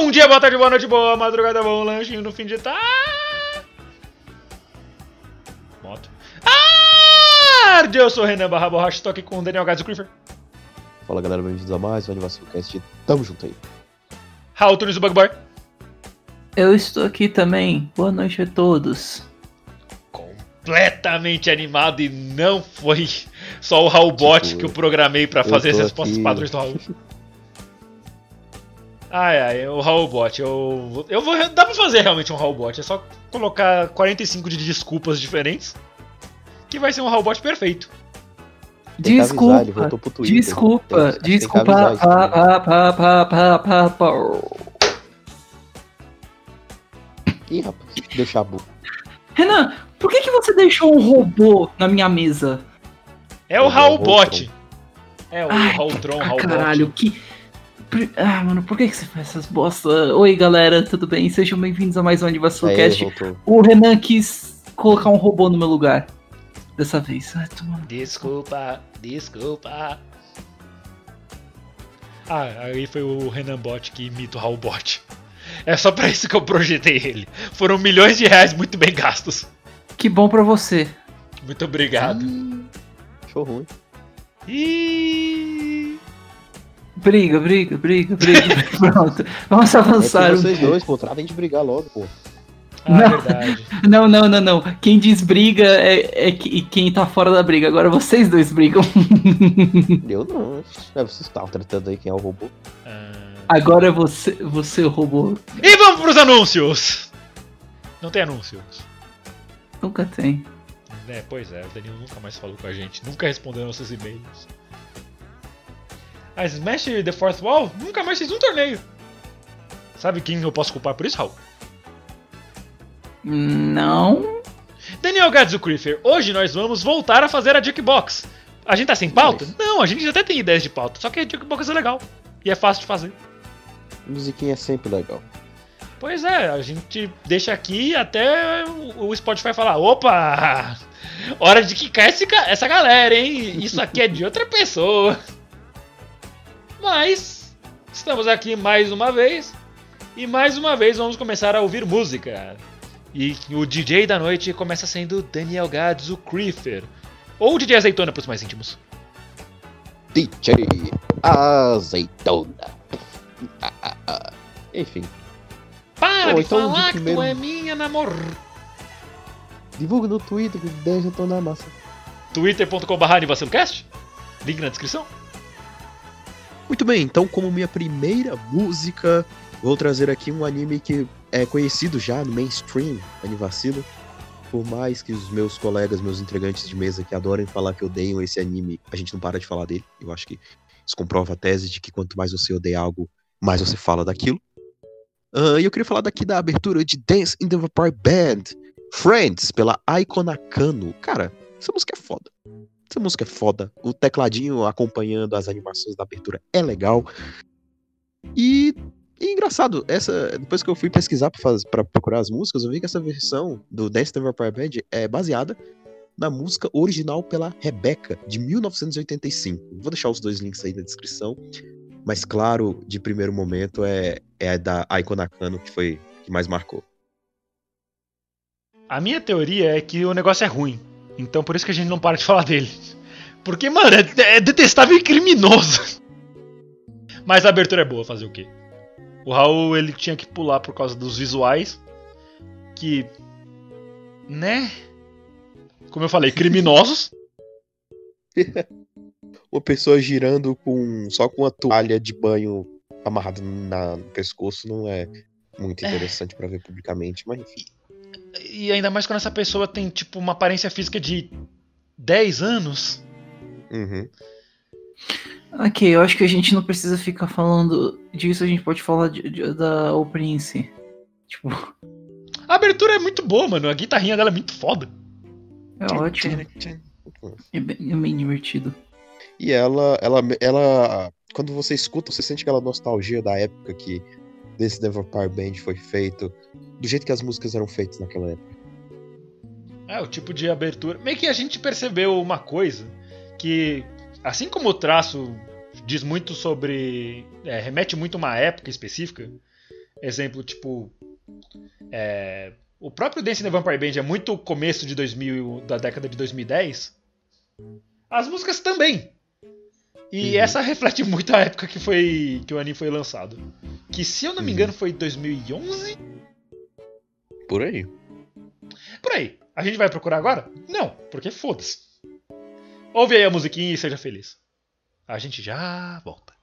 Bom dia, boa tarde, boa noite, boa madrugada, bom lanchinho no fim de tarde. Moto. Tarde! Eu sou o Renan Barra Borracha, estou aqui com o Daniel Gades Clifford, Fala galera, bem-vindos a mais um Animação Cast. Tamo junto aí. Raul Tunes do Bug Boy, Eu estou aqui também. Boa noite a todos. completamente animado e não foi só o Raul Bot Tipo, que eu programei pra eu fazer respostas aqui- padrões do Raul. Ai, ai, o Raul Bot, eu, eu vou. Dá pra fazer realmente um Raul Bot, é só colocar 45 de desculpas diferentes que vai ser um Raul Bot perfeito. Desculpa. Desculpa, desculpa. avisar isso pá, também. pá, pá, pá, pá, pá, pá. Ih, rapaz, deixar a boca. Renan, por que, que você deixou um robô na minha mesa? É o É o Raul Raul Bot. É o Ai, Raul Tron, Ah, Raul caralho, que. Ah, mano, por que, que você faz essas bosta? Oi, galera, tudo bem? Sejam bem-vindos a mais um Animação Aí, Cast. voltou. O Renan quis colocar um robô no meu lugar. Dessa vez. Ai, toma- Desculpa, desculpa. Ah, aí foi o Renan Bot que imita o Raul Bot. É só pra isso que eu projetei ele. Foram milhões de reais muito bem gastos. Que bom pra você. Muito obrigado. Show ruim. E Briga, briga, briga, briga. Pronto. Vamos É avançar. um vocês dois, pô, tratem de brigar logo, pô. Ah, Não. verdade. Não, não, não, não. Quem diz briga é, é que- quem tá fora da briga. Agora vocês dois brigam. Eu não. É, vocês estavam tratando aí quem é o robô. Ah. Agora você, você roubou. E vamos pros anúncios! Não tem anúncios. Nunca tem. É, pois é, o Danilo nunca mais falou com a gente, nunca respondeu nossos e-mails. A Smash The Fourth Wall nunca mais fez um torneio. Sabe quem eu posso culpar por isso, Raul? Não. Daniel Gadzucrifer, hoje nós vamos voltar a fazer a Jukebox. A gente tá sem pauta? Não, a gente até tem ideias de pauta, só que a Jukebox é legal. E é fácil de fazer. Musiquinha é sempre legal. Pois é, a gente deixa aqui até o Spotify falar: opa! Hora de quicar esse essa galera, hein? Isso aqui é de outra pessoa. Mas, estamos aqui mais uma vez. E mais uma vez vamos começar a ouvir música. E o DJ da noite começa sendo Daniel Gadzo Creefer. Ou DJ Azeitona para os mais íntimos. DJ Azeitona. Ah, ah, ah. Enfim, Para de então, de falar que primeiro- tu é minha namor. divulga no Twitter que 10 já estão na massa. twitter.com.br? Link na descrição. Muito bem, então como minha primeira música, vou trazer aqui um anime que é conhecido já no mainstream, Anivacilo. Por mais que os meus colegas, meus entregantes de mesa que adorem falar que odeiam esse anime, a gente não para de falar dele. Eu acho que isso comprova a tese de que quanto mais você odeia algo, mais você fala daquilo. Ah, E eu queria falar daqui da abertura de Dance in the Vampire Band, Friends, pela Aiko Nakano. Cara, essa música é foda. Essa música é foda. O tecladinho acompanhando as animações da abertura é legal. E, e engraçado, essa depois que eu fui pesquisar pra procurar as músicas, eu vi que essa versão do Dance the Vampire Band é baseada na música original pela Rebecca, de 1985. Vou deixar os dois links aí na descrição. Mas claro, de primeiro momento é, é a da Aiko Nakano que foi que mais marcou. A minha teoria é que o negócio é ruim. Então por isso que a gente não para de falar dele. Porque, mano, é, é detestável e criminoso. Mas a abertura é boa, fazer o quê? O Raul ele tinha que pular por causa dos visuais. Que. Né? Como eu falei, criminosos. Uma pessoa girando com só com uma toalha de banho amarrada na- no pescoço não é muito É. interessante pra ver publicamente, mas enfim. E ainda mais quando essa pessoa tem, tipo, uma aparência física de 10 anos. Uhum. Ok, eu acho que a gente não precisa ficar falando disso, a gente pode falar de- de- da em si. Tipo, A abertura é muito boa, mano. A guitarrinha dela é muito foda. é ótimo. É bem, é bem divertido. E ela, ela, ela, quando você escuta, você sente aquela nostalgia da época que desse The Vampire Band foi feito, do jeito que as músicas eram feitas naquela época. É, o tipo de abertura. Meio que a gente percebeu uma coisa que, assim como o traço diz muito sobre. é, remete muito a uma época específica. Exemplo, tipo. é, o próprio Dance in the Vampire Band é muito começo de 2000, da década de 2010. As músicas também. E Uhum. essa reflete muito a época que foi que o anime foi lançado. Que se eu não me Uhum. engano foi 2011 Por aí. Por aí. A gente vai procurar agora? Não, porque foda-se. Ouve aí a musiquinha e seja feliz. A gente já volta.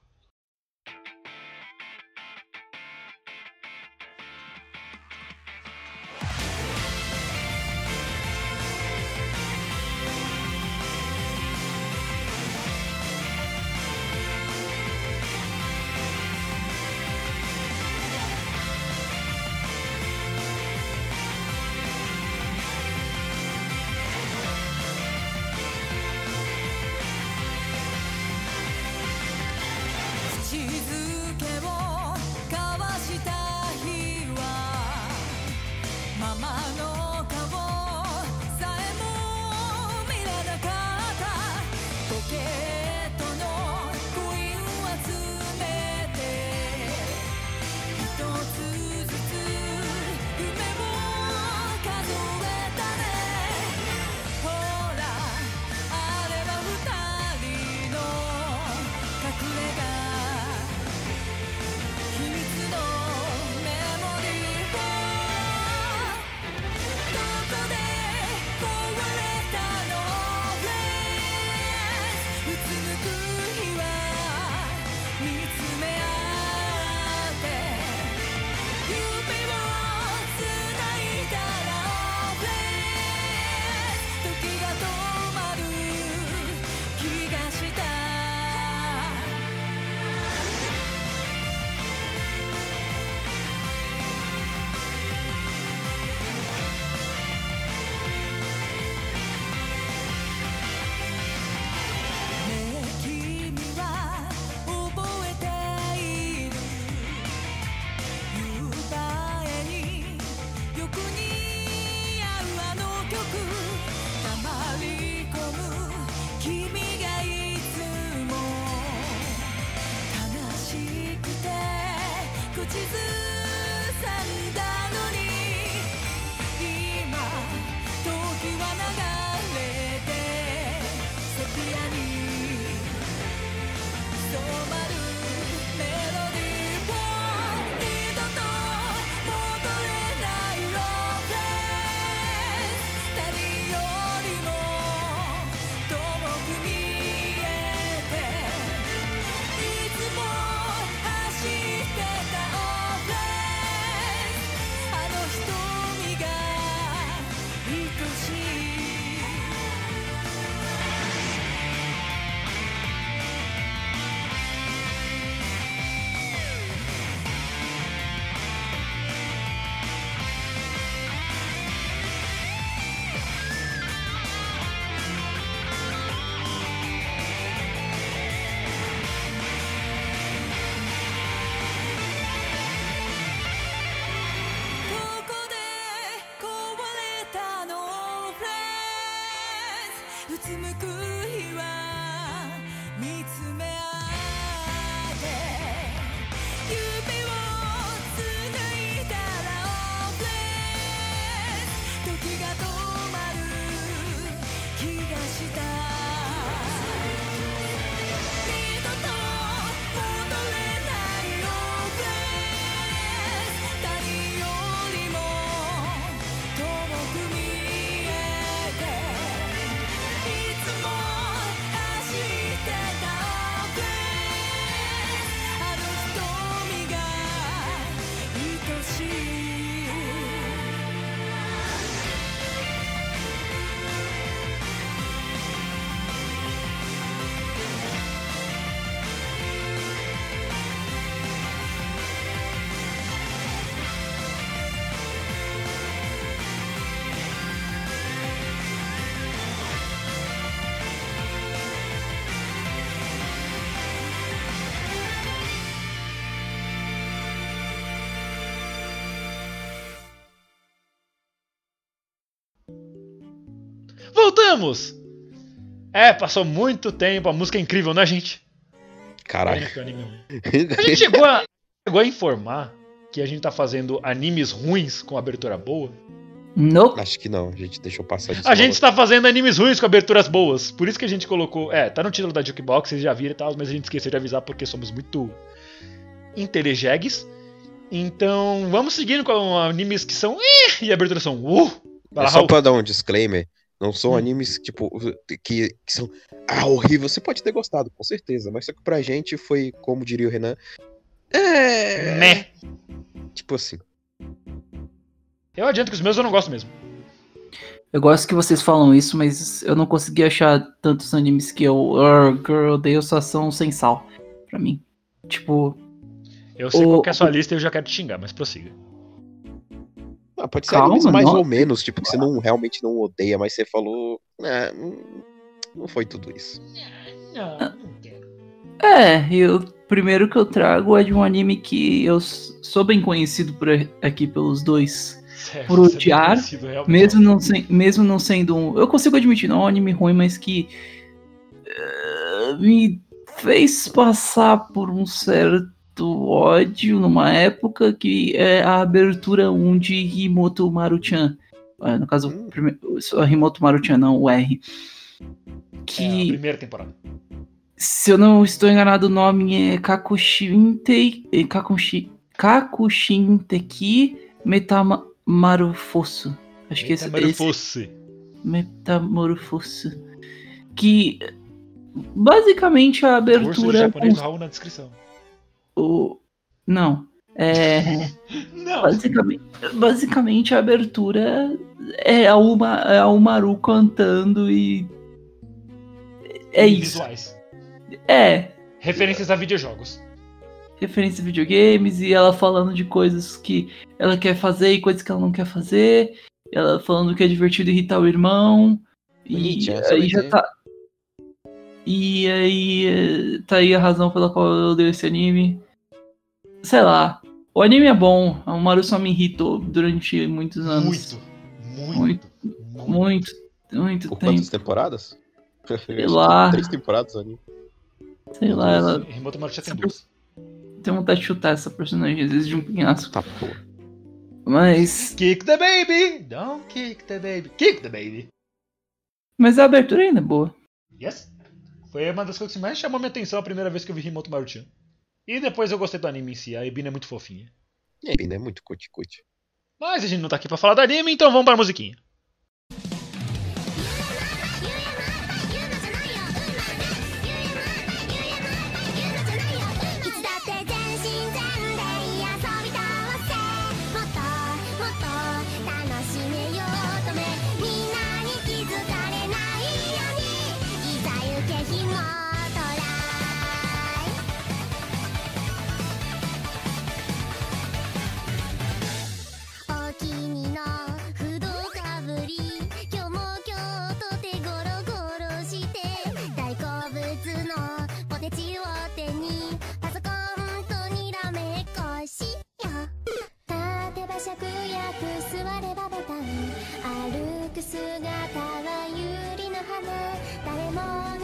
Voltamos! É, passou muito tempo, a música é incrível, né, gente? Caralho. A gente chegou a, chegou a informar que a gente tá fazendo animes ruins com abertura boa. Nope. Acho que não, a gente deixou passar disso. A gente está fazendo animes ruins com aberturas boas. Por isso que a gente colocou. É, tá no título da Jukebox, vocês já viram e tal, mas a gente esqueceu de avisar porque somos muito intelijegues. Então, vamos seguindo com animes que são. Ih, e aberturas são. Uh! Vai É lá, só Raul. pra dar um disclaimer, não são Hum. animes tipo que, que são ah, horrível. Você pode ter gostado, com certeza, mas só que pra gente foi, como diria o Renan, é, Meh. tipo assim. Eu adianto que os meus eu não gosto mesmo. Eu gosto que vocês falam isso, mas eu não consegui achar tantos animes que eu, "Arr, girl, odeio só são sem sal. Pra mim. Tipo, Eu sei O- qual que é a sua lista e eu já quero te xingar, mas prossiga. Ah, pode ser Calma, mais não- ou menos, tipo, que você não realmente não odeia, mas você falou, hum, não foi tudo isso. Quero. É, e o primeiro que eu trago é de um anime que eu sou bem conhecido por aqui pelos dois. Sério, Por é odiar. Mesmo não, sen- mesmo não sendo um. Eu consigo admitir, não é um anime ruim, mas que. eh, me fez passar por um certo ódio numa época que é a abertura 1 de Himoto Maruchan. Ah, No caso, Hum. só Himoto Maruchan, não, o R. É, a Que. primeira temporada. Se eu não estou enganado, o nome é Kakushintei. eh, Kakushi, Kakushinteki Metamorfoso. Acho que esse, esse Metamorfose. Metamorfoso. Que basicamente a Curso de abertura. japonês do Raul na descrição. O, não. É. Não. Basicamente, basicamente a abertura é a, Uma, é a Umaru cantando e. É isso. Visuais. É. Referências a videojogos. referência a videogames e ela falando de coisas que ela quer fazer e coisas que ela não quer fazer. Ela falando que é divertido irritar o irmão. E Bonitinha, essa aí já tá. E aí eh, tá aí a razão pela qual eu odeio esse anime. Sei lá. O anime é bom. O Maru só me irritou durante muitos anos. Muito. Muito. Muito. Muito, muito Por tempo. quantas temporadas? Sei lá. Três temporadas ali. Sei lá, ela Remoto Maruchan tem Essa duas. tem vontade de chutar essa personagem, às vezes de um pinhaço. Tá porra. Mas. Kick the baby! Don't kick the baby. Kick the baby. Mas a abertura ainda é boa. Yes. Foi uma das coisas que mais chamou minha atenção a primeira vez que eu vi Remoto Maruchan. E depois eu gostei do anime em si. A Ebina é muito fofinha. E aí, né? Muito cuti-cuti. Mas a gente não tá aqui pra falar do anime, então vamos pra musiquinha. 芍薬座ればボタン歩く姿は百合の花。誰も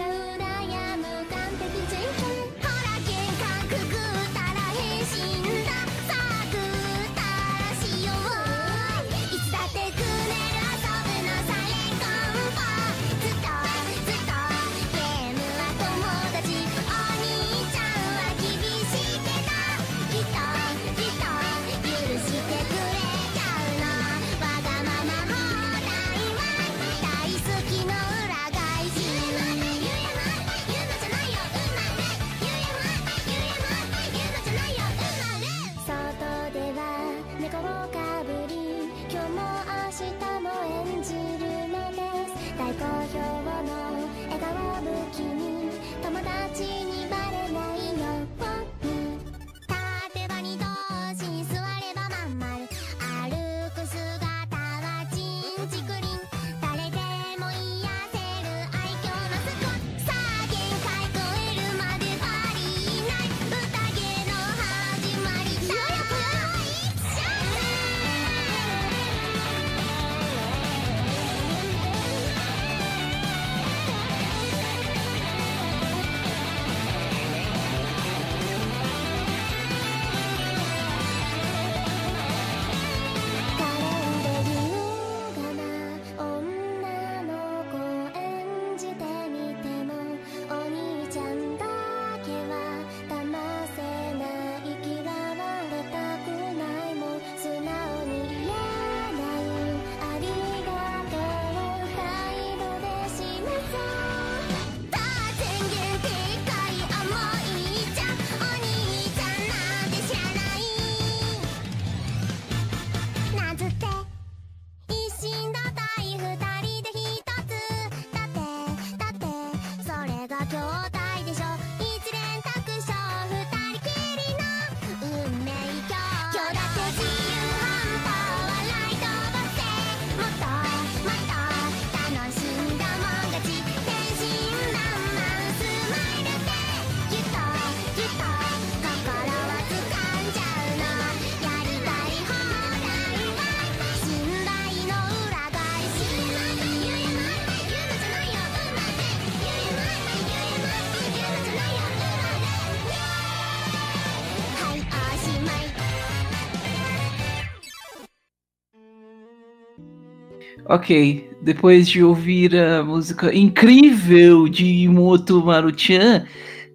Ok, depois de ouvir a música incrível de Moto Maruchan,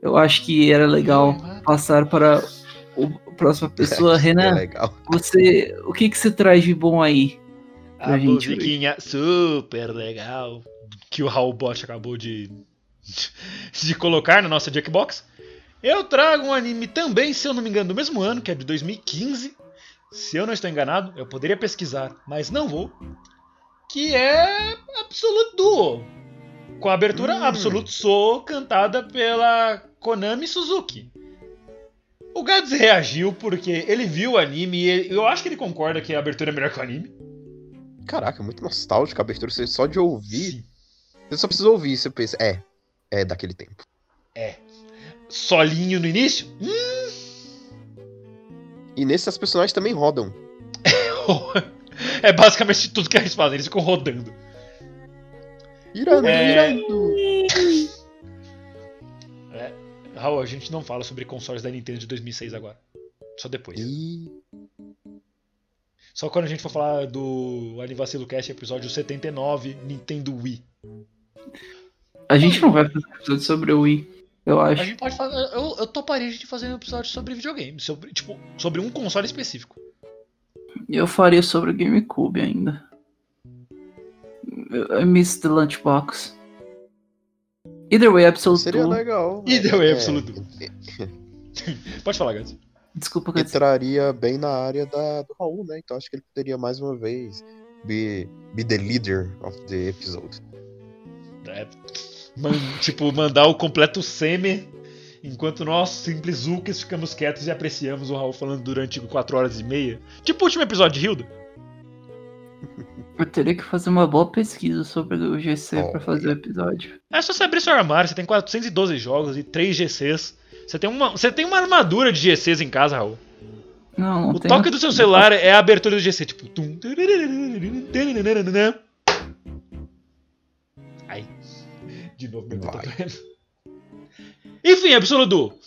eu acho que era legal passar para o- a próxima pessoa. É Renan, legal. você, o que, que você traz de bom aí? A gente musiquinha super legal que o Raul Bot acabou de, de colocar na nossa Jackbox. Eu trago um anime também, se eu não me engano, do mesmo ano, que é de 2015. Se eu não estou enganado, eu poderia pesquisar, mas não vou. Que é Absolute Duo. Com a abertura Hum. Absolute Soul cantada pela Konami Suzuki. O Gads reagiu porque ele viu o anime e eu acho que ele concorda que a abertura é melhor que o anime. Caraca, muito nostálgico a abertura. Você só de ouvir. Sim. Você só precisa ouvir, você pensa, é, é daquele tempo. solinho no início. Hum, E nesse as personagens também rodam. é basicamente tudo que eles fazem, eles ficam rodando. Irando, É. irando. Raul, a gente não fala sobre consoles da Nintendo de 2006 agora. Só depois. E... Só quando a gente for falar do Anivacilo Cast, episódio 79, Nintendo Wii. A gente não vai fazer episódio sobre o Wii, eu A acho. gente pode fazer. Eu, eu toparia a gente fazer um episódio sobre videogame. Sobre, tipo, sobre um console específico. Eu faria sobre o GameCube ainda. I miss the lunchbox. Either way, Absolute Seria legal. Either way, É, Absolute Pode falar, Gats. Desculpa, é, Gats. entraria bem na área da, do Raul, né? Então acho que ele poderia mais uma vez be, be the leader of the episode. É, man- tipo, mandar o completo seme, enquanto nós, simples Zucas, ficamos quietos e apreciamos o Raul falando durante 4 horas e meia. Tipo o último episódio de Hilda. Eu teria que fazer uma boa pesquisa sobre o GC pra Olha. fazer o episódio. É só você abrir seu armário, você tem 412 jogos e 3 GCs. Você tem uma, você tem uma armadura de GCs em casa, Raul. Não, não O toque do seu celular é a abertura do GC, tipo. tum, Ai. De novo, meu. Enfim, Absoluto.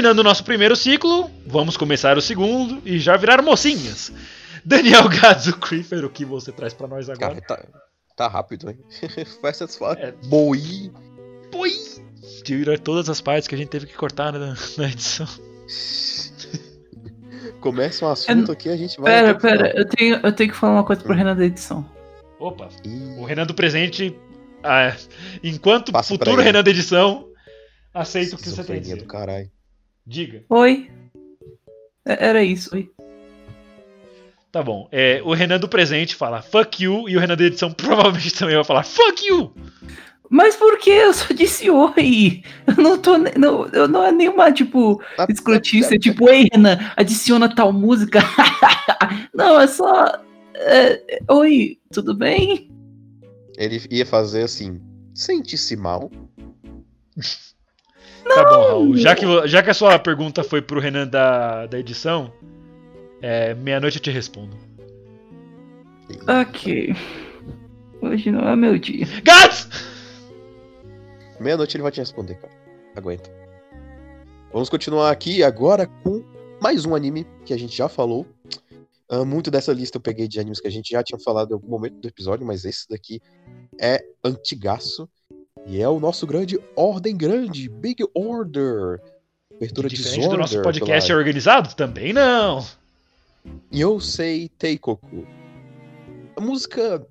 Terminando o nosso primeiro ciclo, vamos começar o segundo e já virar mocinhas. Daniel Gadzo Creeper, o que você traz pra nós agora? Cara, tá, tá rápido, hein? As fuck. É. Boi. Boi! Tira todas as partes que a gente teve que cortar na, na edição. Começa um assunto aqui, a gente vai. Pera, pera, eu tenho, eu tenho que falar uma coisa pro Renan da edição. Opa, Ih, o Renan do presente, ah, enquanto Passa futuro. Renan da edição, aceito o que você tem do caralho. Diga. Oi. É- Era isso, oi. Tá bom. É, o Renan do presente fala fuck you e o Renan da edição provavelmente também vai falar fuck you! Mas por que? Eu só disse oi. Eu não tô. Não, eu não é nenhuma, tipo, Ah, escrotista, tipo, ei, Renan, adiciona tal música. não, é só. é, oi, tudo bem? Ele ia fazer assim. Sente-se mal. Tá bom, Raul. Já que, já que a sua pergunta foi pro Renan da, da edição, é, meia-noite eu te respondo. Ok. Hoje não é meu dia. Gats! Meia-noite ele vai te responder, cara. Aguenta. Vamos continuar aqui agora com mais um anime que a gente já falou. Ah, muito dessa lista eu peguei de animes que a gente já tinha falado em algum momento do episódio, mas esse daqui é antigaço. E é o nosso grande Ordem Grande, Big Order. Abertura Diferente Disorder. do nosso podcast pela organizado? Também não. Yosei Teikoku. A música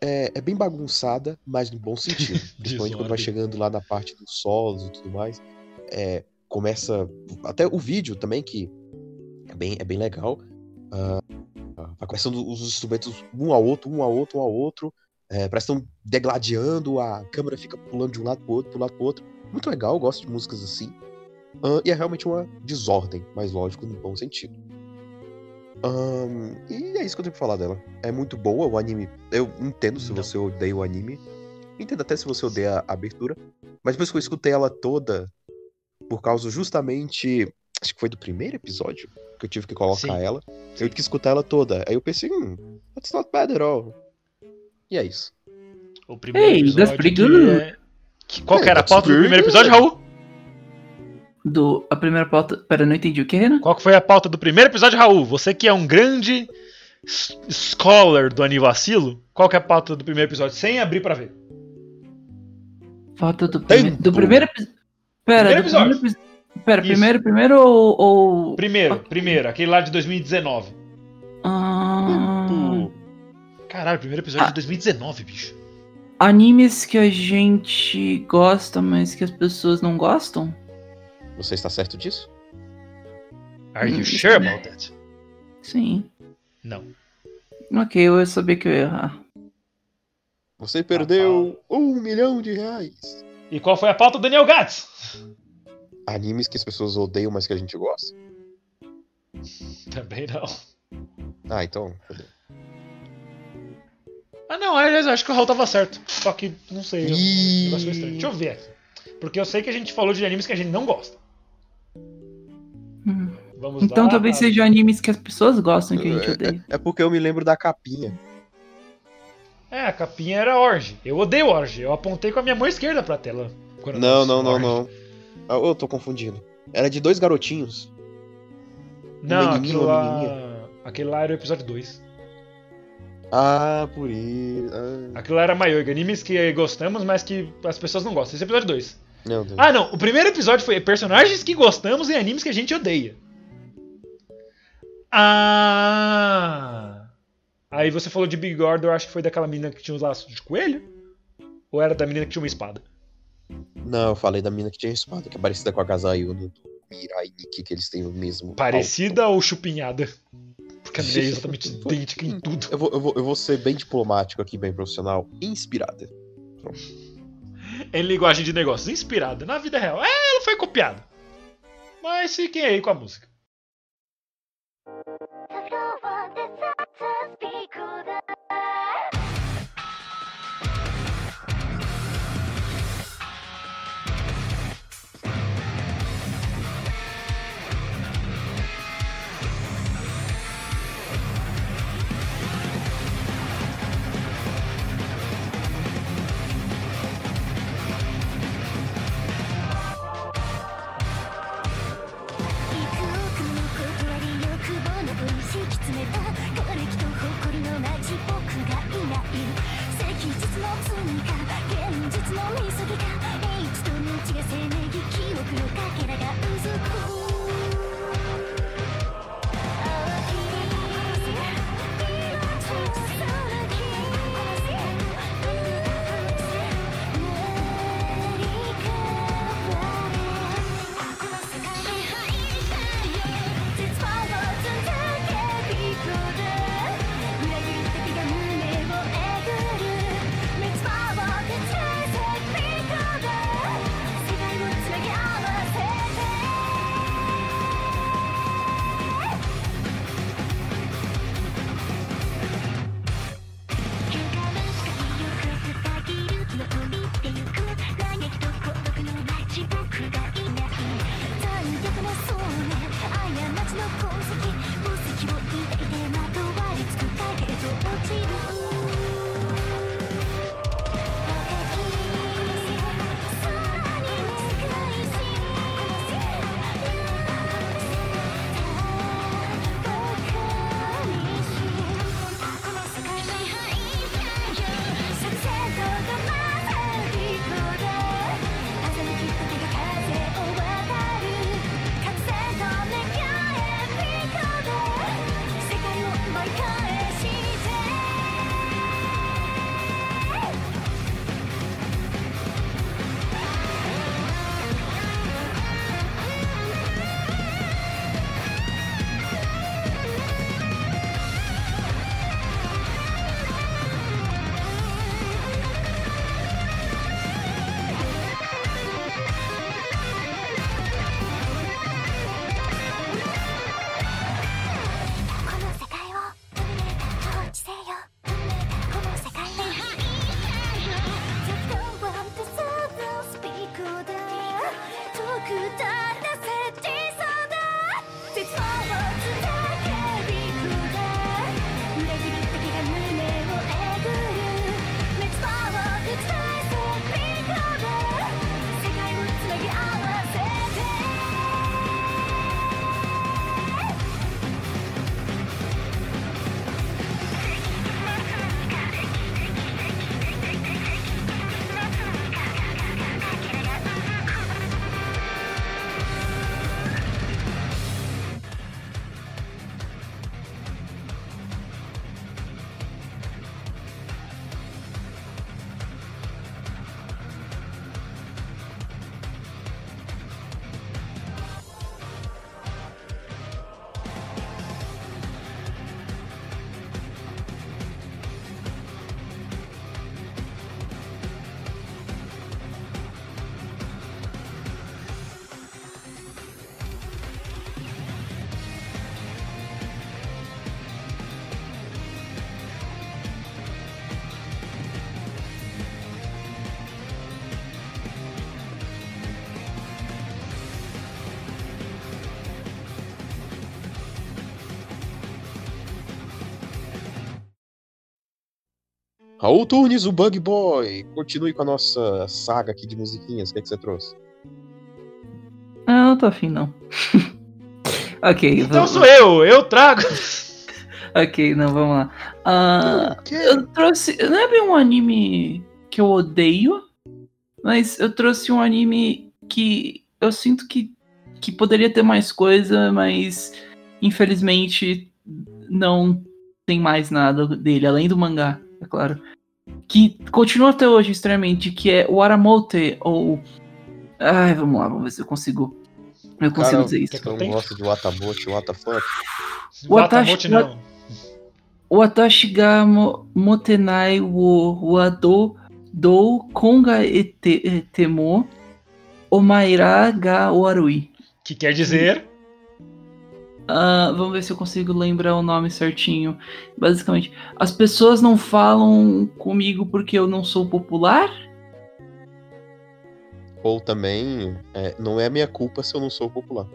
é, é bem bagunçada, mas no bom sentido. Principalmente quando vai chegando lá na parte dos solos e tudo mais. É, começa. Até o vídeo também, que é bem, é bem legal. Ah, vai começando os instrumentos um ao outro, um ao outro, um ao outro. É, parece que estão degladiando, a câmera fica pulando de um lado pro outro, pro lado pro outro. Muito legal, gosto de músicas assim. Ah, e é realmente uma desordem, mas lógico, no bom sentido. Ahn, e é isso que eu tenho pra falar dela. É muito boa o anime. Eu entendo se Não. você odeia o anime. Entendo até se você odeia a abertura. Mas depois que eu escutei ela toda, por causa justamente. Acho que foi do primeiro episódio que eu tive que colocar Sim. ela. Eu tive que escutar ela toda. Aí eu pensei, hum, that's not bad at all. E é isso. O primeiro Hey, episódio. that's pretty que good. é- que- qual que era a pauta do primeiro episódio, Raul? Do, a primeira pauta. Pera, não entendi o que, Renan? Qual que foi a pauta do primeiro episódio, Raul? Você que é um grande scholar do Anivacilo, qual que é a pauta do primeiro episódio? Sem abrir pra ver. Pauta do, primeiro do primeiro epi- Pera, Primeiro do episódio. primeiro Pera, Isso. primeiro, primeiro ou. ou... Primeiro, primeiro, aquele lá de 2019. Ah, Caralho, primeiro episódio Ah. de 2019, bicho. animes que a gente gosta, mas que as pessoas não gostam? Você está certo disso? Are Hum, you sure about that? Sim. Não. Ok, eu ia saber que eu ia errar. Você perdeu um milhão de reais. E qual foi a pauta do Daniel Gats? Animes que as pessoas odeiam, mas que a gente gosta. Também não. Ah, então. fodeu. Ah, não, aliás, eu acho que o Raul tava certo. Só que, não sei, eu- negócio foi estranho. Deixa eu ver aqui. Porque eu sei que a gente falou de animes que a gente não gosta. Hum. Vamos Então lá. talvez sejam animes que as pessoas gostam que a gente odeia. É porque eu me lembro da capinha. É, a capinha era Orge. Eu odeio Orge. Eu apontei com a minha mão esquerda pra tela. Não, não, não, não. Ah, eu tô confundindo. Era de dois garotinhos. Não, menininho, aquilo lá... Aquele lá era o episódio 2. Ah, por isso. Ah, Aquilo era Maioga. Animes que gostamos, mas que as pessoas não gostam. Esse é o episódio 2. meu Deus. Ah, não. O primeiro episódio foi personagens que gostamos e animes que a gente odeia. Ah! Aí você falou de Big Order, eu acho que foi daquela menina que tinha os laços de coelho? Ou era da menina que tinha uma espada? Não, eu falei da mina que tinha espada, que é parecida com a Gazayuno do Mirai Nikki, que eles têm o mesmo. Parecida ou chupinhada? É exatamente idêntica em tudo. Eu vou, eu, vou, eu vou ser bem diplomático aqui, bem profissional. Inspirada. Em linguagem de negócios, inspirada na vida real. É, ela foi copiada. Mas fiquem aí com a música. ち僕がいない赤日の罪か現実の見過ぎか。いつとの血がせめぎ記憶のかけらがうずく。Raul Tunes, o Bug Boy. Continue com a nossa saga aqui de musiquinhas. O que, é que você trouxe? Ah, não tô afim, não. ok, Então vamos. sou eu, eu trago. Ok, não, vamos lá. Quê? eu trouxe. Não é bem um anime que eu odeio, mas eu trouxe um anime que eu sinto que, que poderia ter mais coisa, mas infelizmente não tem mais nada dele, além do mangá, é claro. Que continua até hoje extremamente, que é o Aramote, ou. Ai, vamos lá, vamos ver se eu consigo. Eu consigo Cara, dizer isso. que eu Não gosta de Watamote, Watafuck. O Atashi- Watamote não. Watashi ga mo- motenai wo wado do konga ete, etemo omaira ga warui. Que quer dizer. Ah, vamos ver se eu consigo lembrar o nome certinho. Basicamente, as pessoas não falam comigo porque eu não sou popular? Ou também, é, não é minha culpa se eu não sou popular.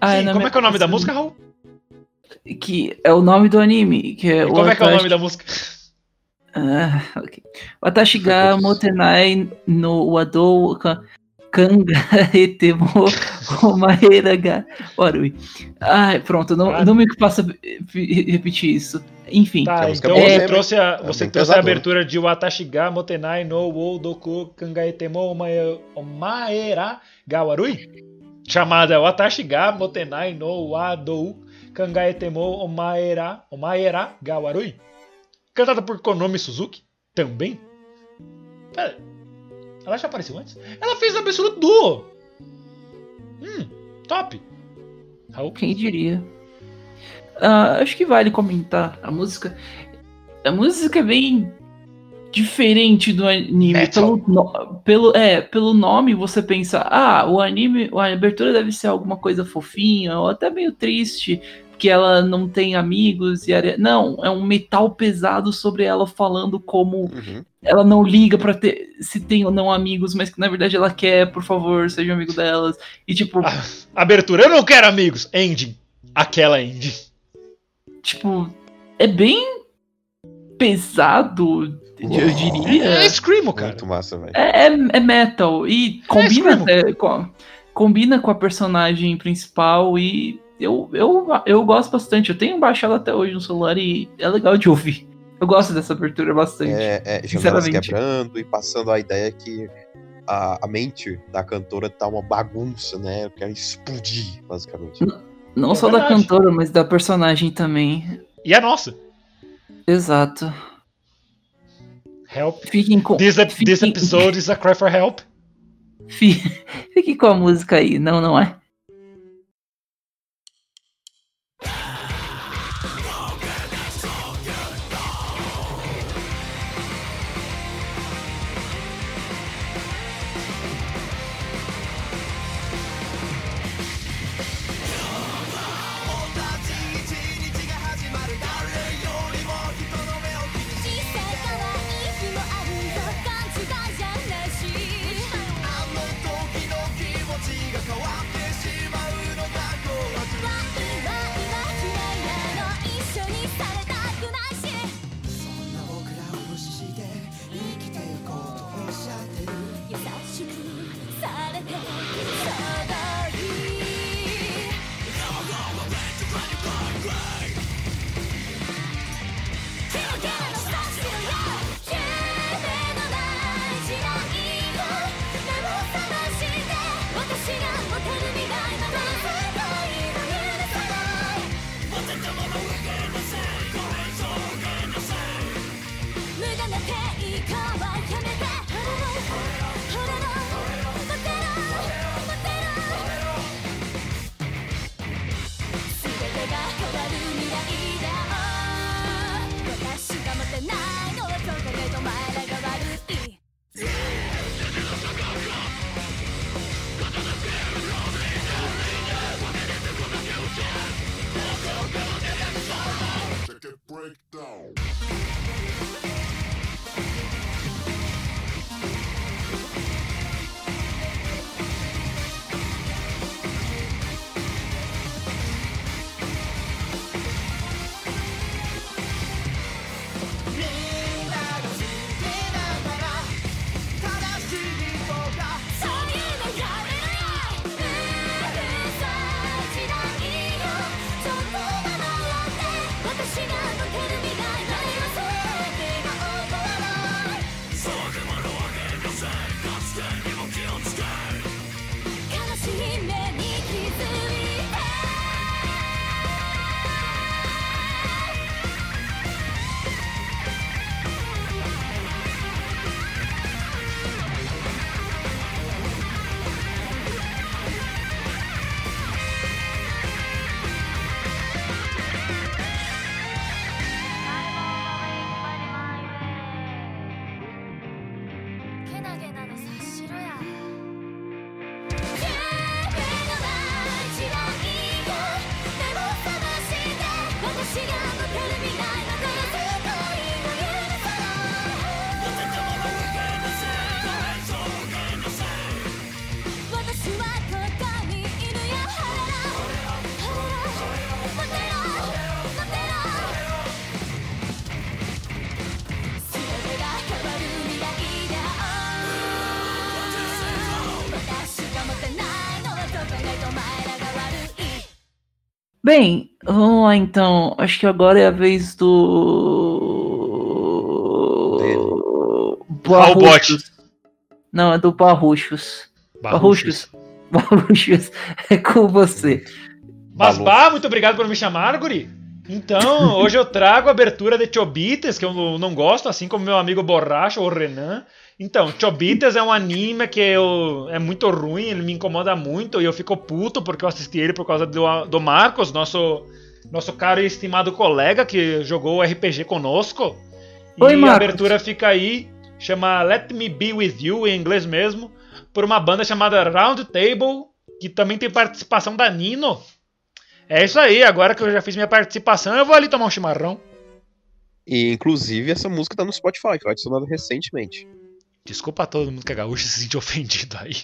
Ah, Sim, na como minha é que é o nome da música, Raul? Que é o nome do anime. Que é E como é que é o nome da música? Ah, ok. Watashi ga motenai no wado Kangaetemo Omaera ga Warui. Ai, pronto, não, Ah. não me faça re- repetir isso. Enfim, Tá, então é você trouxe a, É você trouxe a abertura de Watashi ga Motenai no Wo Doku Kangaetemo Omae- Omaera Gawarui, chamada Watashi ga Motenai no Wa Dou Kangaetemo Omaera Omaera Gawarui, cantada por Konomi Suzuki, também. Pera, ela já apareceu antes? Ela fez Absolute Duo! Hum, top! Raul? quem diria? Ah, acho que vale comentar a música. A música é bem diferente do anime. Metal. Pelo, pelo, é, pelo nome você pensa, ah, o anime, a abertura deve ser alguma coisa fofinha, ou até meio triste, que ela não tem amigos e are- não, é um metal pesado sobre ela falando como Uhum. ela não liga pra ter se tem ou não amigos, mas que na verdade ela quer, por favor, seja amigo delas. E tipo, Ah, abertura, eu não quero amigos! Ending. Aquela ending. tipo, é bem pesado, eu diria. É Screamo, cara. Muito massa, velho. É, é- é metal e combina Screamo. até com, combina com a personagem principal e eu, eu, eu gosto bastante. Eu tenho baixado até hoje no celular e é legal de ouvir. Eu gosto dessa abertura bastante. É, é, janelas quebrando e passando a ideia que a, a mente da cantora tá uma bagunça, né? Eu quero explodir, basicamente. Não é só da verdade. cantora, mas da personagem também. E a nossa. Exato. Help. Fiquem com, This, ep- this fiquem- episode is a cry for help. fi- fiquem com a música aí, não, não é?「Bem, vamos lá então. Acho que agora é a vez do. Barruchos. Não, é do Barruchos. Barruchos. Barruchos. É com você. Mas bah, muito obrigado por me chamar, Guri. Então, hoje eu trago a abertura de Chobites, que eu não- gosto, assim como meu amigo Borracha, o Renan. Então, Chobites é um anime que eu, é muito ruim, ele me incomoda muito e eu fico puto porque eu assisti ele por causa do, do Marcos, nosso, nosso caro e estimado colega que jogou RPG conosco. Oi, e a Marcos. abertura fica aí, chama Let Me Be With You, em inglês mesmo, por uma banda chamada Round Table, que também tem participação da Nino. É isso aí, agora que eu já fiz minha participação, eu vou ali tomar um chimarrão. E inclusive essa música tá no Spotify, foi adicionada recentemente. Desculpa a todo mundo que é gaúcho se sentir ofendido aí.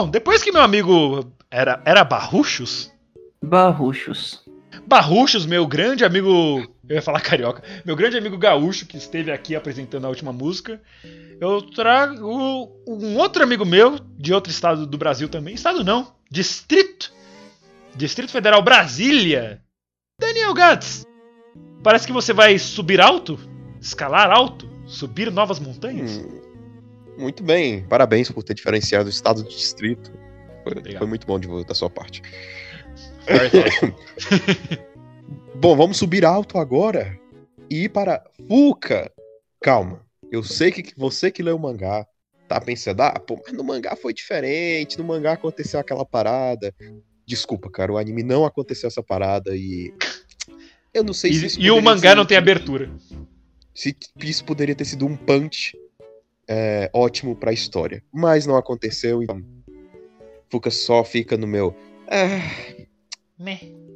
Bom, depois que meu amigo era, era Barruchos, Barruchos. Barruchos, meu grande amigo. Eu ia falar carioca. Meu grande amigo gaúcho que esteve aqui apresentando a última música. Eu trago um outro amigo meu, de outro estado do Brasil também. Estado não, distrito. Distrito Federal Brasília. Daniel Gats. Parece que você vai subir alto, escalar alto, subir novas montanhas. Hum, muito bem. Parabéns por ter diferenciado o estado do distrito. Foi, foi muito bom de, da sua parte. Bom, vamos subir alto agora e ir para Fuca. Calma. Eu sei que você que leu o mangá tá pensando, ah, pô, mas no mangá foi diferente, no mangá aconteceu aquela parada. Desculpa, cara, o anime não aconteceu essa parada e. Eu não sei se isso E, e o mangá não tem abertura. se isso poderia ter sido um punch é, ótimo pra história. Mas não aconteceu, então. Fuca só fica no meu. ah,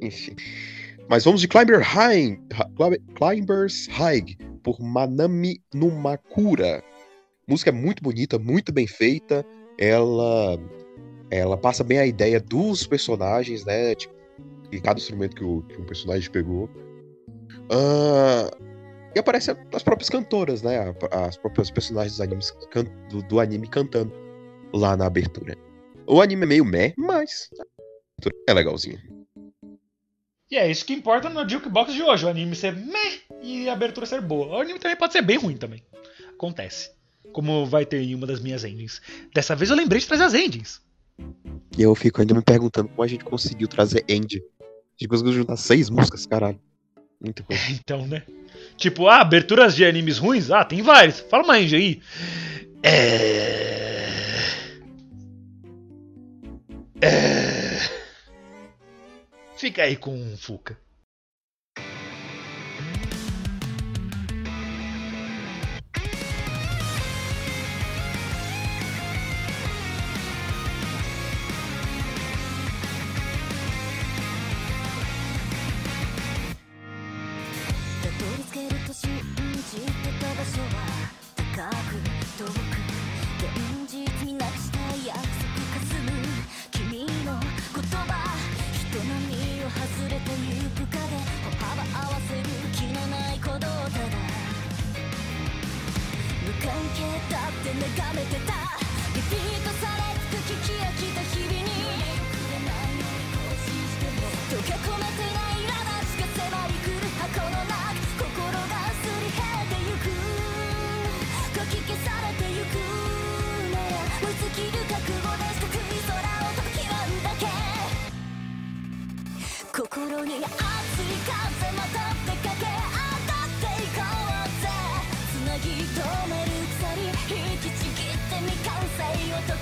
enfim. Mas vamos de Climber High, Climbers High, por Manami Numakura. A música é muito bonita, muito bem feita. Ela ela passa bem a ideia dos personagens, né? Tipo, de cada instrumento que o, que o personagem pegou. Ah, e aparece as próprias cantoras, né? As próprias personagens dos animes can- do, do anime cantando lá na abertura. O anime é meio meh, mas é legalzinho. E é isso que importa no Jukebox de hoje. O anime ser meh e a abertura ser boa. O anime também pode ser bem ruim também. Acontece. Como vai ter em uma das minhas endings. Dessa vez eu lembrei de trazer as endings. E eu fico ainda me perguntando como a gente conseguiu trazer End. A gente conseguiu juntar seis músicas, caralho. Muita coisa. Então, né? Tipo, ah, aberturas de animes ruins? Ah, tem vários. Fala end aí. É. É. Fica aí com o Fuca. て眺めてた。リピートされつく聞き飽きた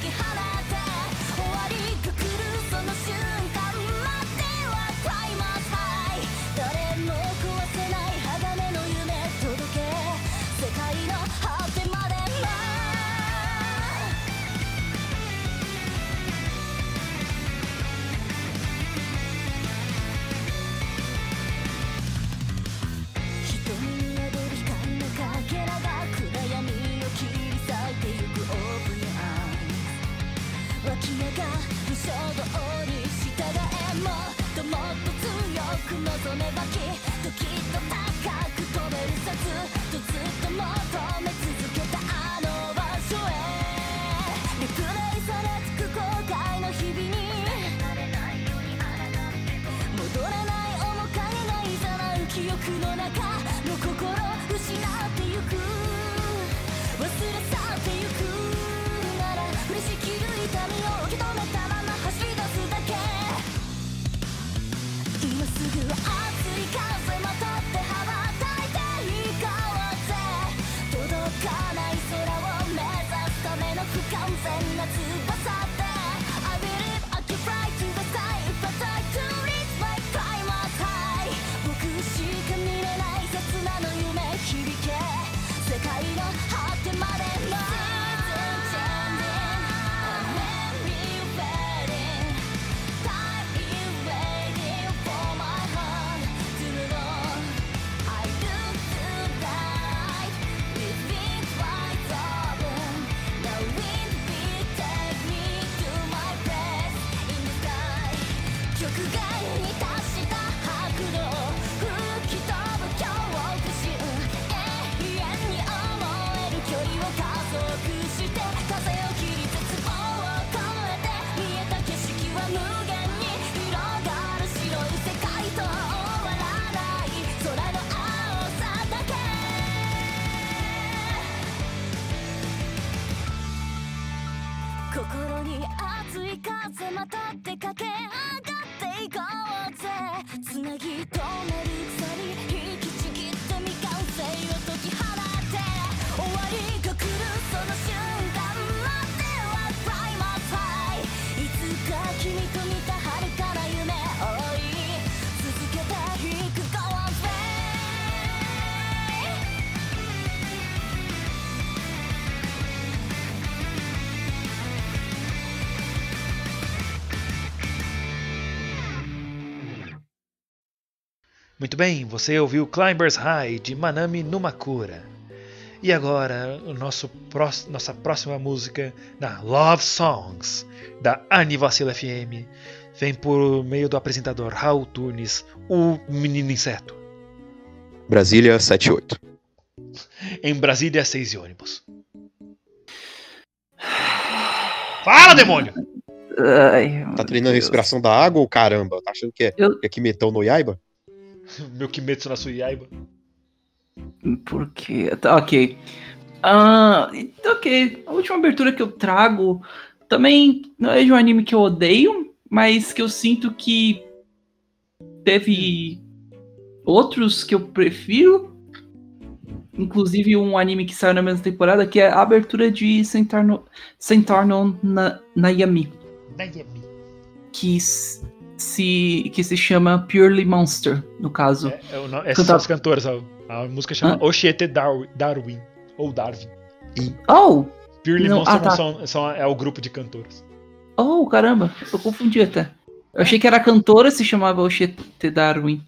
Get めば Muito bem, você ouviu Climbers High de Manami Numakura. E agora, o nosso nossa próxima música na Love Songs da Anivacila FM vem por meio do apresentador Raul Tunes, o Menino Inseto. Brasília 78. Em Brasília, 6 e ônibus. Fala, demônio! Ai, Tá treinando a respiração da água ou caramba? Tá achando que é, Eu- que é Kimetão no Yaiba? Meu Kimetsu na Suyaiba. Por quê? Tá, ok. Ah, ok. A última abertura que eu trago também não é de um anime que eu odeio, mas que eu sinto que teve outros que eu prefiro. Inclusive um anime que saiu na mesma temporada, que é a abertura de Sentar no, Sentar no na, Nayami, Nayami. que se, que se chama Purely Monster, no caso. É, é, o são as cantoras. A, a música chama? Oshiete Dar- Darwin. Ou Darwin. Oh! Purely Não, Monster ah, tá. não são, são- é o grupo de cantoras. Oh, caramba, eu confundi até. Eu achei que era a cantora, se chamava Oxete Darwin,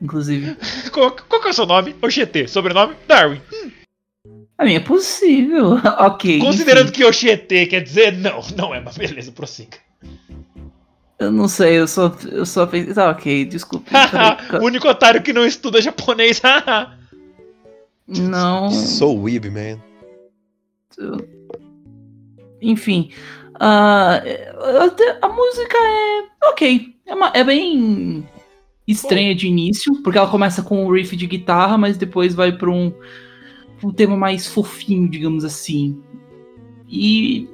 inclusive. Qual, qual que é o seu nome? Oxiete. Sobrenome? Darwin. A minha é possível. ok. Considerando enfim. que Oxiete quer dizer não, não é, mas beleza, prossiga. Eu não sei, eu só, eu só fiz. Tá, ok, desculpa. o único otário que não estuda japonês. não. So weeb, man. Enfim. até- a música é. Ok. É, uma- é bem estranha de início, porque ela começa com um riff de guitarra, mas depois vai pra um, um tema mais fofinho, digamos assim. E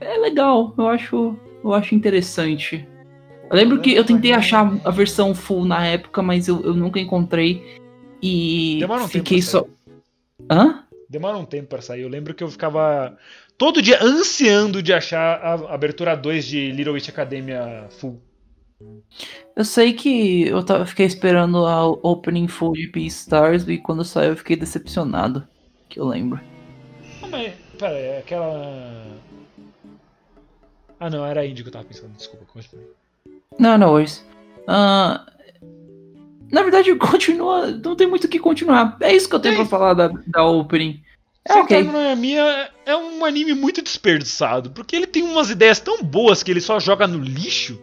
é legal, eu acho, eu acho interessante. Eu lembro que eu tentei achar a versão full na época, mas eu, eu nunca encontrei. E Demora um tempo fiquei pra só. Hã? Demora um tempo pra sair. Eu lembro que eu ficava todo dia ansiando de achar a abertura 2 de Little Witch Academia full. Eu sei que eu tava, fiquei esperando a opening full de Beastars e quando saiu eu fiquei decepcionado. Que eu lembro. Não, mas, pera, é aquela. Ah, não, era a Indie que eu tava pensando, desculpa, continue. Não, não, worries. Ah, na verdade, continua. Não tem muito o que continuar. É isso que eu tenho É pra falar da, da opening. É Sentai ok. no Noyami é, é um anime muito desperdiçado, porque ele tem umas ideias tão boas que ele só joga no lixo.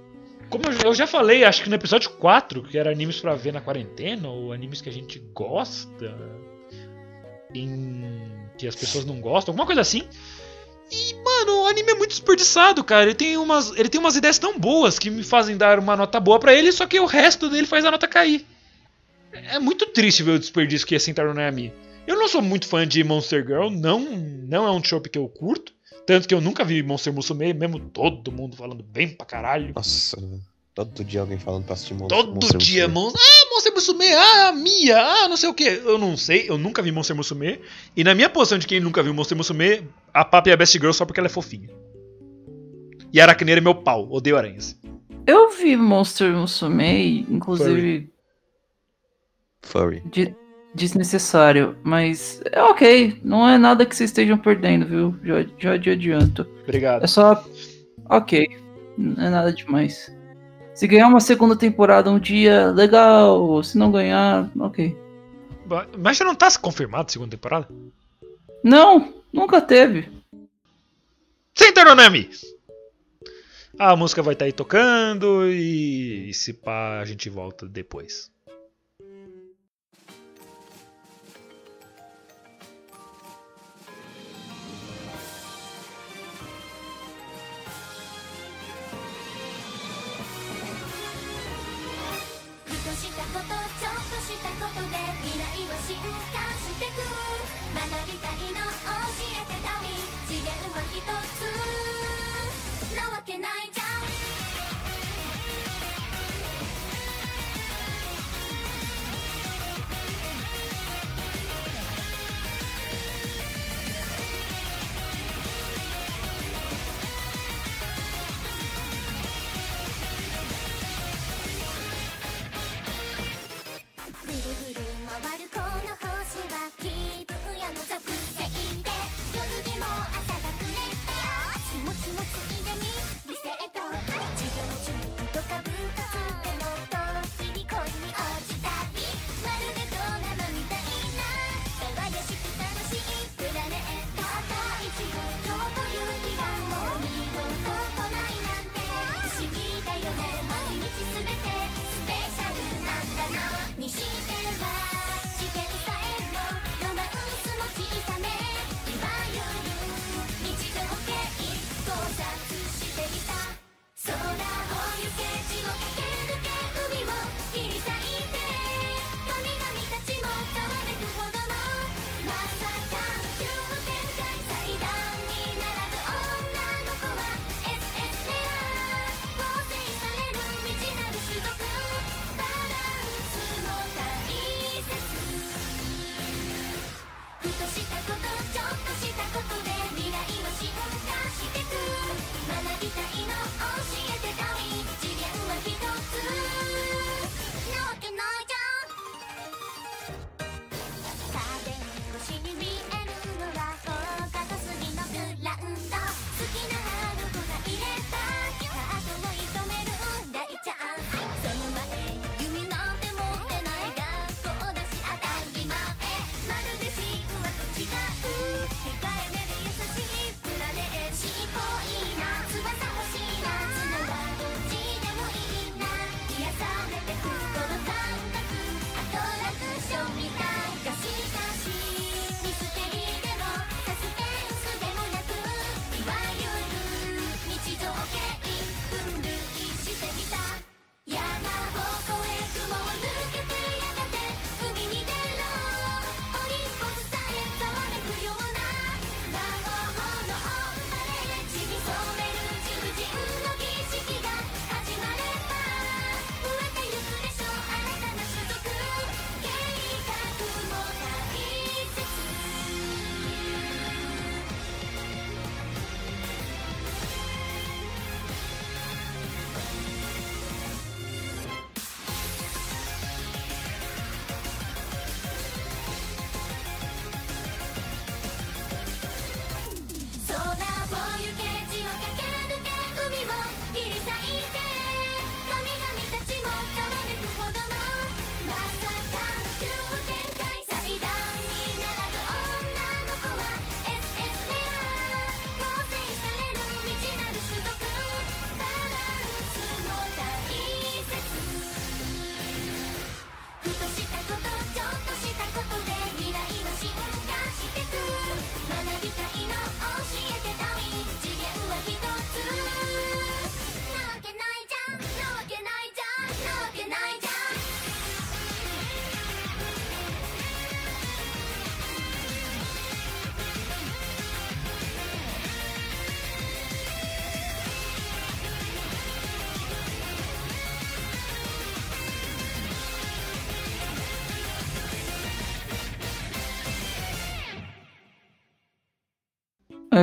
Como eu, já falei, acho que no episódio 4, que era animes pra ver na quarentena, ou animes que a gente gosta, em que as pessoas não gostam, alguma coisa assim. E, mano, o anime é muito desperdiçado, cara. Ele tem umas, ele tem umas ideias tão boas que me fazem dar uma nota boa pra ele, só que o resto dele faz a nota cair. É muito triste ver o desperdício que é no Noyami. Eu não sou muito fã de Monster Girl, não, não é um trope que eu curto. Tanto que eu nunca vi Monster Musume, mesmo todo mundo falando bem pra caralho. Nossa, todo dia alguém falando pra assistir Monster Todo Monster dia, Musume. Ah, Monster Musume, ah, Mia, ah, não sei o que. Eu não sei, eu nunca vi Monster Musume. E na minha posição de quem nunca viu Monster Musume, a Papa é a best girl só porque ela é fofinha. E a Aracneira é meu pau, odeio aranhas. Eu vi Monster Musume, inclusive Furry. de- desnecessário, mas é ok. Não é nada que vocês estejam perdendo, viu? Já, já de adianto. Obrigado. É só. Ok. Não é nada demais. Se ganhar uma segunda temporada um dia, legal. Se não ganhar, ok. Mas já não tá confirmado a segunda temporada? Não, nunca teve. Sentar no Nami! A música vai estar aí tocando e, e se pá, a gente volta depois. in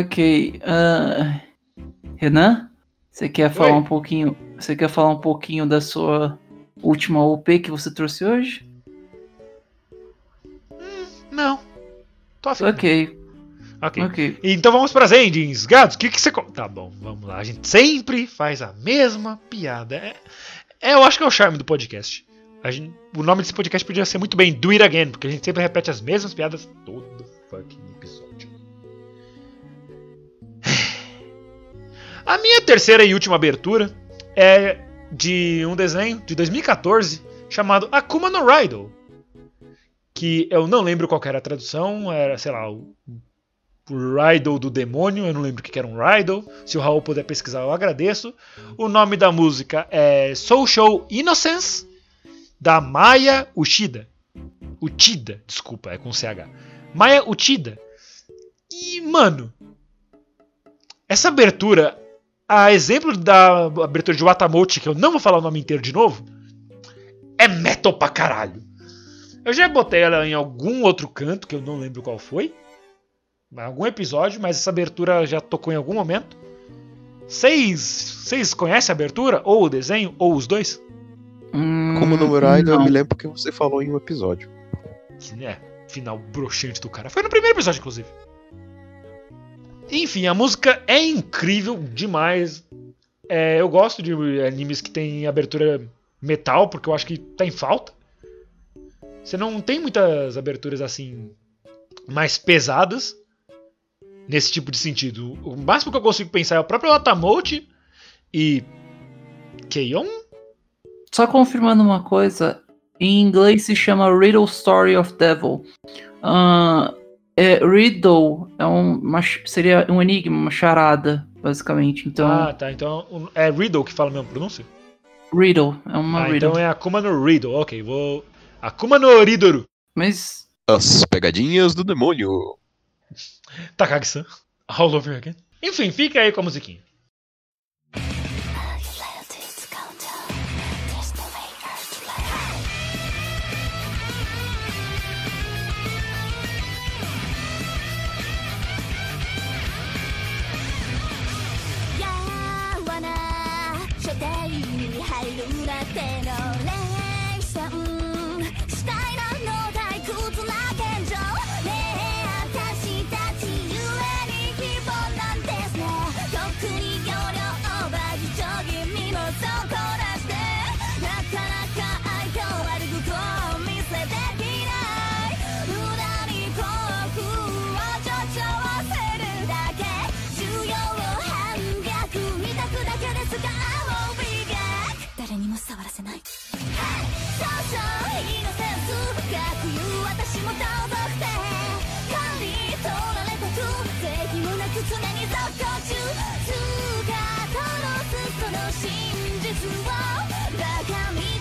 Ok. Uh, Renan, você quer falar Oi. um pouquinho? Você quer falar um pouquinho da sua última OP que você trouxe hoje? Hum, não. Tô afim. Ok. Ok. okay. Então vamos para as endings. Gatos, o que, que você. Tá bom, vamos lá. A gente sempre faz a mesma piada. É, é eu acho que é o charme do podcast. Gente, o nome desse podcast podia ser muito bem Do It Again, porque a gente sempre repete as mesmas piadas todo fucking A minha terceira e última abertura é de um desenho de 2014 chamado Akuma no Rider, que eu não lembro qual era a tradução, era, sei lá, o Riddle do demônio, eu não lembro o que era um Riddle. Se o Raul puder pesquisar, eu agradeço. O nome da música é Social Innocence, da Maya Uchida. Uchida, desculpa, é com CH. Maya Uchida. E, mano, essa abertura a exemplo da abertura de Watamote, que eu não vou falar o nome inteiro de novo, é metal pra caralho. Eu já botei ela em algum outro canto, que eu não lembro qual foi. Em algum episódio, mas essa abertura já tocou em algum momento. Vocês conhecem a abertura? Ou o desenho? Ou os dois? Hum, Como no Muride, eu me lembro que você falou em um episódio. É, final broxante do cara. Foi no primeiro episódio, inclusive. Enfim, a música é incrível demais. É, eu gosto de animes que tem abertura metal, porque eu acho que tá em falta. Você não tem muitas aberturas assim mais pesadas nesse tipo de sentido. O máximo que eu consigo pensar é o próprio Watamote e Keion. Só confirmando uma coisa, em inglês se chama Riddle Story of Devil. Ah, é, riddle é um, uma seria um enigma, uma charada, basicamente. Então, Ah, tá. Então é Riddle que fala a mesma pronúncia? riddle é uma Ah, riddle. então é Akuma no Riddle. Ok, vou. Akuma no Ridoru. Mas As pegadinhas do demônio. Takagi-san. All over again. Enfim, fica aí com a musiquinha.「この真実を中み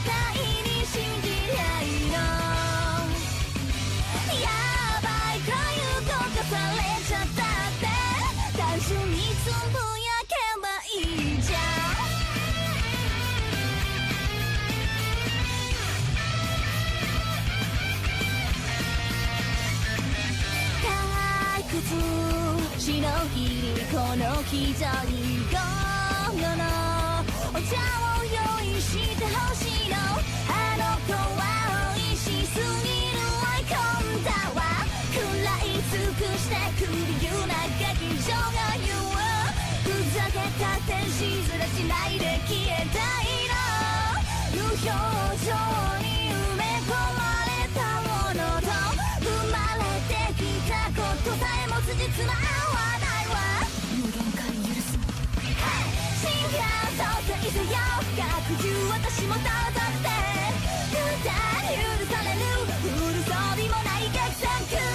の非常に午後のお茶を用意してほしいのあの子は美味しすぎる追い込んだわ食らい尽くしてく理由な劇場が言うふざけた天使ずらしないで消えたいの無表情に埋め込まれたものと生まれてきたことさえも辻褄合わな許される。フル装備もない激戦区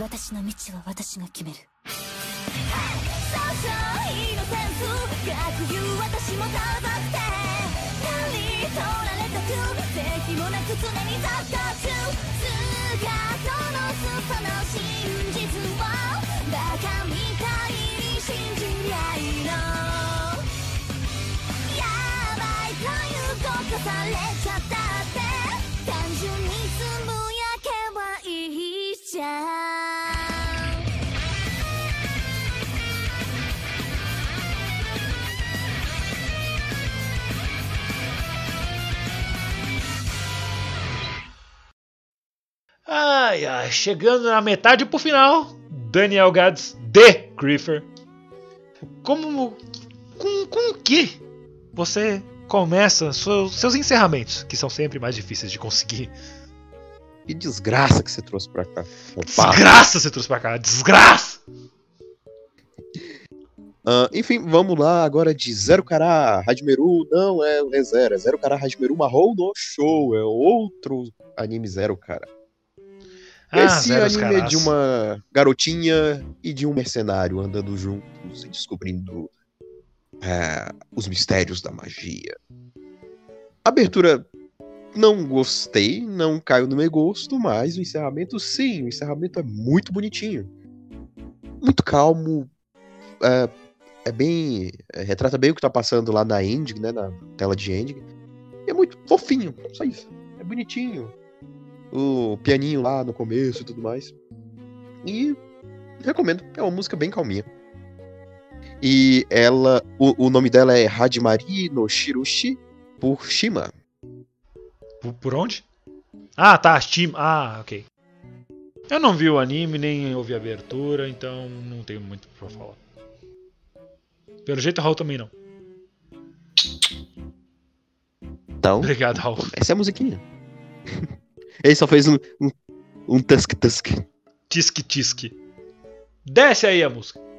私の道は私が決める少々イノセンス学友私も盗賊で手に取られたく敵もなく常に続行中姿の裾の真実をバカみたいに信じりゃいいのやばいということされちゃ Ai, ai, chegando na metade pro final Daniel Gads de Griefer. Como. Com, com o que você começa seus, seus encerramentos, que são sempre mais difíceis de conseguir? Que desgraça que você trouxe pra cá. Opa. Desgraça você trouxe pra cá, desgraça! Ah, enfim, vamos lá agora de Zero Kara Hajmeru. Não é, é Zero, é Zero Kara Hajmeru Mahou no Show. É outro anime Zero, cara. Esse Ah, zeros anime é de uma garotinha e de um mercenário andando juntos e descobrindo é, os mistérios da magia. Abertura não gostei, não caiu no meu gosto, mas o encerramento sim, o encerramento é muito bonitinho. Muito calmo, é, é bem. é, retrata bem o que tá passando lá na ending, né? Na tela de ending. É muito fofinho, só isso. É bonitinho. O pianinho lá no começo e tudo mais. E recomendo, é uma música bem calminha. E ela. O, o nome dela é Hajimari no Shirushi por Shima. Por, por onde? Ah, tá, Steam. Ah, ok. Eu não vi o anime, nem ouvi a abertura, então não tenho muito pra falar. Pelo jeito, o Raul também não. Então, Obrigado, Raul. essa é a musiquinha. Ele só fez um, um, um tusk. Tisque, tisque. Desce aí a música.「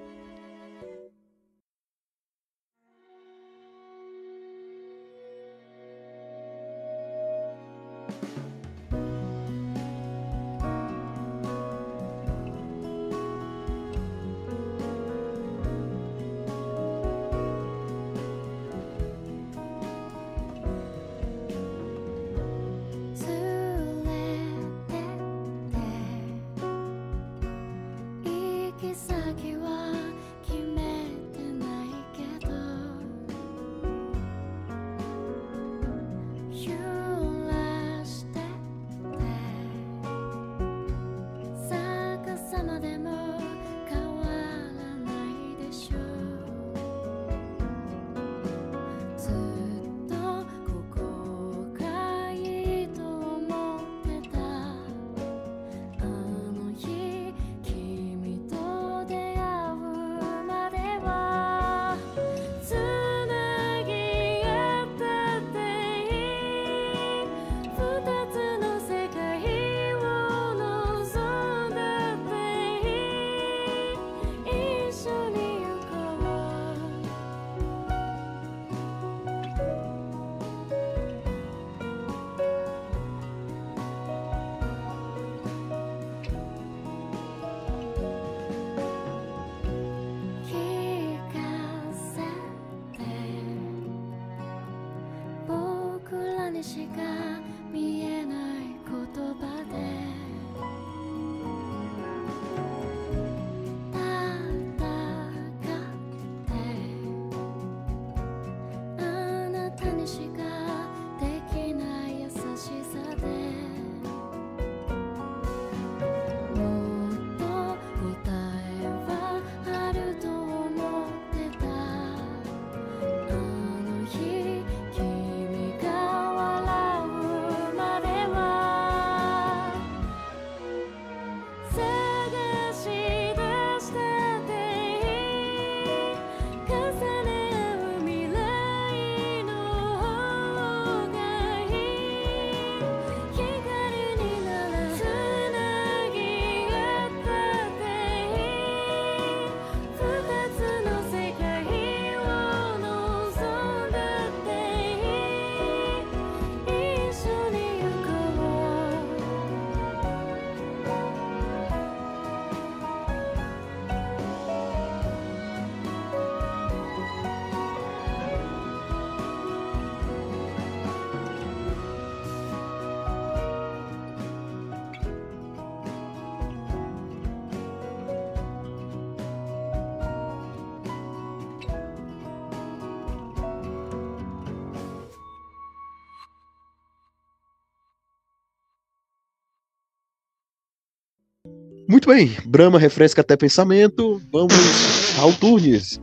Muito bem, Brahma refresca até pensamento. Vamos ao Tunes.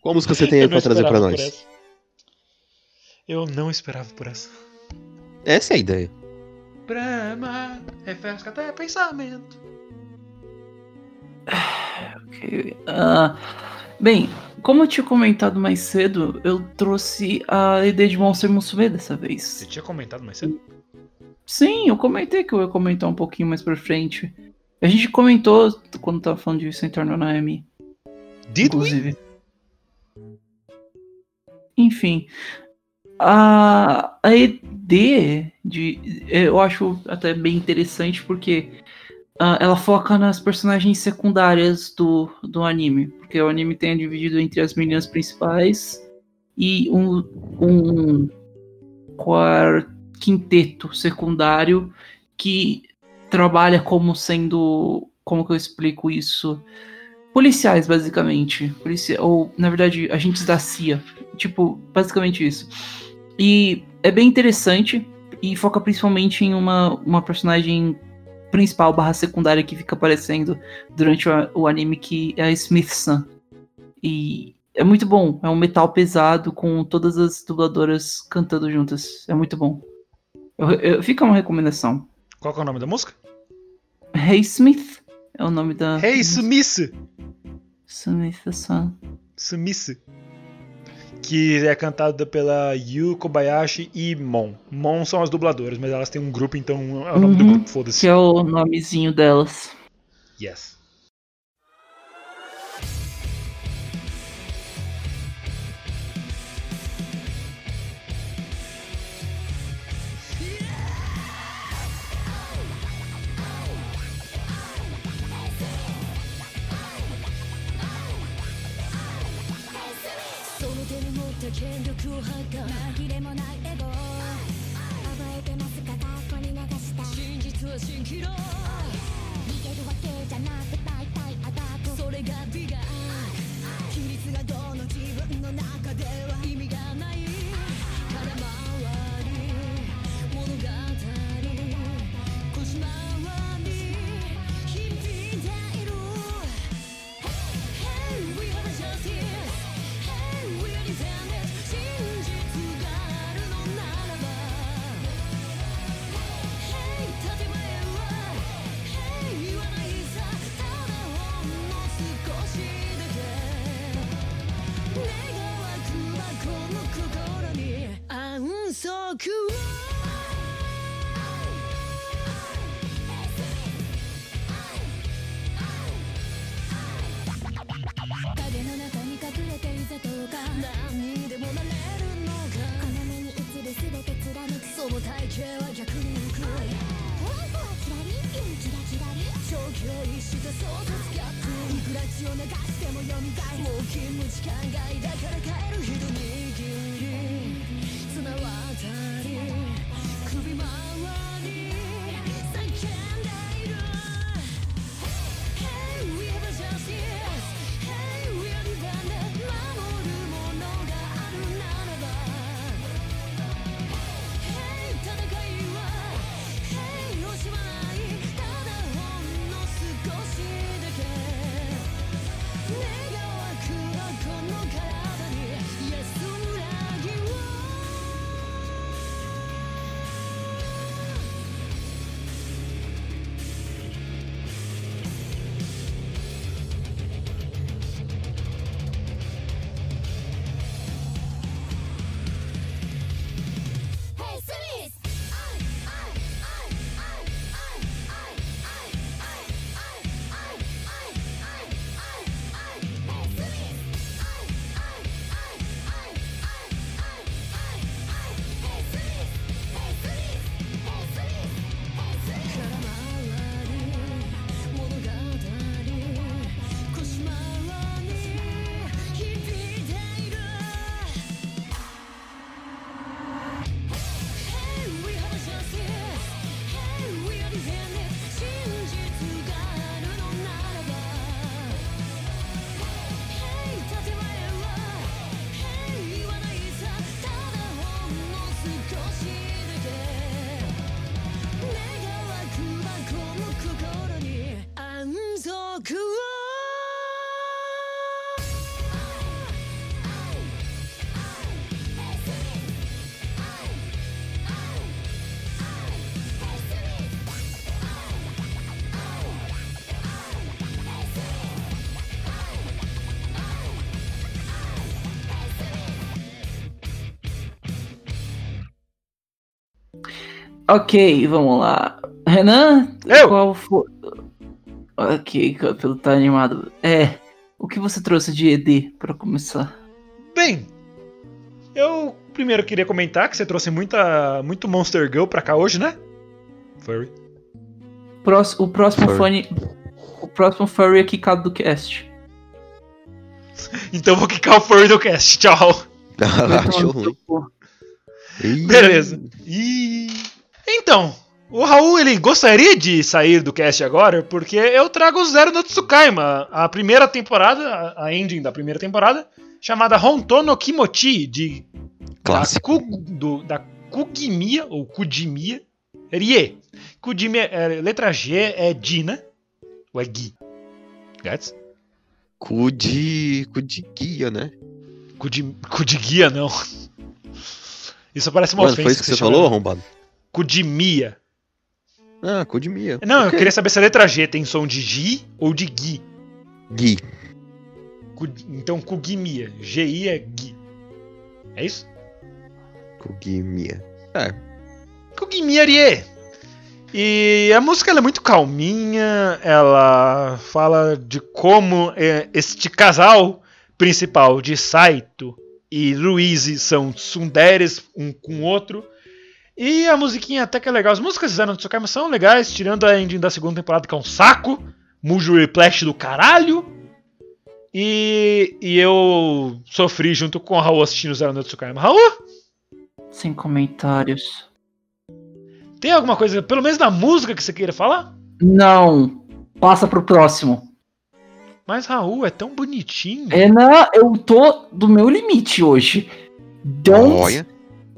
Qual música você tem aí pra trazer pra nós? Eu não esperava por essa. Essa é a ideia. Brahma, refresca até pensamento. Ok. Ah, bem, como eu tinha comentado mais cedo, eu trouxe a ideia de Monster Musume dessa vez. Você tinha comentado mais cedo? Sim, eu comentei que eu ia comentar um pouquinho mais pra frente. A gente comentou quando tava falando de Centaur no Naomi, Did we? inclusive. Enfim, a, a ideia de. Eu acho até bem interessante porque ah, ela foca nas personagens secundárias do, do anime. Porque o anime tem dividido entre as meninas principais e um, um quar- quinteto secundário que trabalha como sendo. Como que eu explico isso? Policiais, basicamente. Policia ou, na verdade, agentes da CIA. Tipo, basicamente isso. E é bem interessante e foca principalmente em uma, uma personagem principal barra secundária que fica aparecendo durante o, o anime que é a Smith-san. E é muito bom. É um metal pesado com todas as dubladoras cantando juntas. É muito bom. Eu- eu- fica uma recomendação. Qual é o nome da música? Hey Smith é o nome da. Hey, Sumice! Smith-san. Sumice. Que é cantada pela Yu Kobayashi e Mon. Mon são as dubladoras, mas elas têm um grupo, então é o nome do Uhum. grupo, foda-se. Que é o nomezinho delas. Yes. 紛れもない音速を影の中に隠れていざとか。何にでもなれるのか。この目に映る全て貫くその体型は逆に。浮く本当はキラリンキラキラリ消去した創造ギャップいくら血を流しても蘇る。もう勤務時間外だから帰る人にり。Ok, vamos lá. Renan? Eu? Qual foi. Ok, Campelo tá animado. É. O que você trouxe de ED pra começar? Bem, eu primeiro queria comentar que você trouxe muita, muito Monster Girl pra cá hoje, né? Furry. Prós- o próximo Furry. fone. O próximo furry é quicado do cast. Então vou quicar o Furry do cast. Tchau. Achou ruim. Ih, Beleza. E então, o Raul ele gostaria de sair do cast agora porque eu trago o Zero no Tsukaima, a primeira temporada, a- ending da primeira temporada, chamada Honto no Kimochi de Clássico. Da, do, da Kugimiya ou Kujimiya Rie. Kujimiya, é, letra G é Di, né? Ou é Gi? Gats? De guia, né? Kuji, Kujigia não. Isso parece uma Mano, ofensa. foi isso que você chama falou, arrombado? Kujimiya. Ah, cu de Mia. Não, eu Ok. queria saber se a letra G tem som de Gi ou de Gui. Gui. Então, Kugimiya. G-I é Gui. É isso? Kugimia. É, Kugimiya Rie. E a música é muito calminha, ela fala de como é, este casal principal de Saito e Ruizi são tsunderes um com o outro. E a musiquinha até que é legal. As músicas de Zero no Tsukaima são legais, tirando a ending da segunda temporada que é um saco. Mujo Replash do caralho. E, e eu sofri junto com o Raul assistindo Zero no Tsukaima. Raul, Sem comentários. tem alguma coisa, pelo menos da música, que você queira falar? Não. Passa pro próximo. Mas Raul é tão bonitinho. Renan, eu tô do meu limite hoje. Don't olha.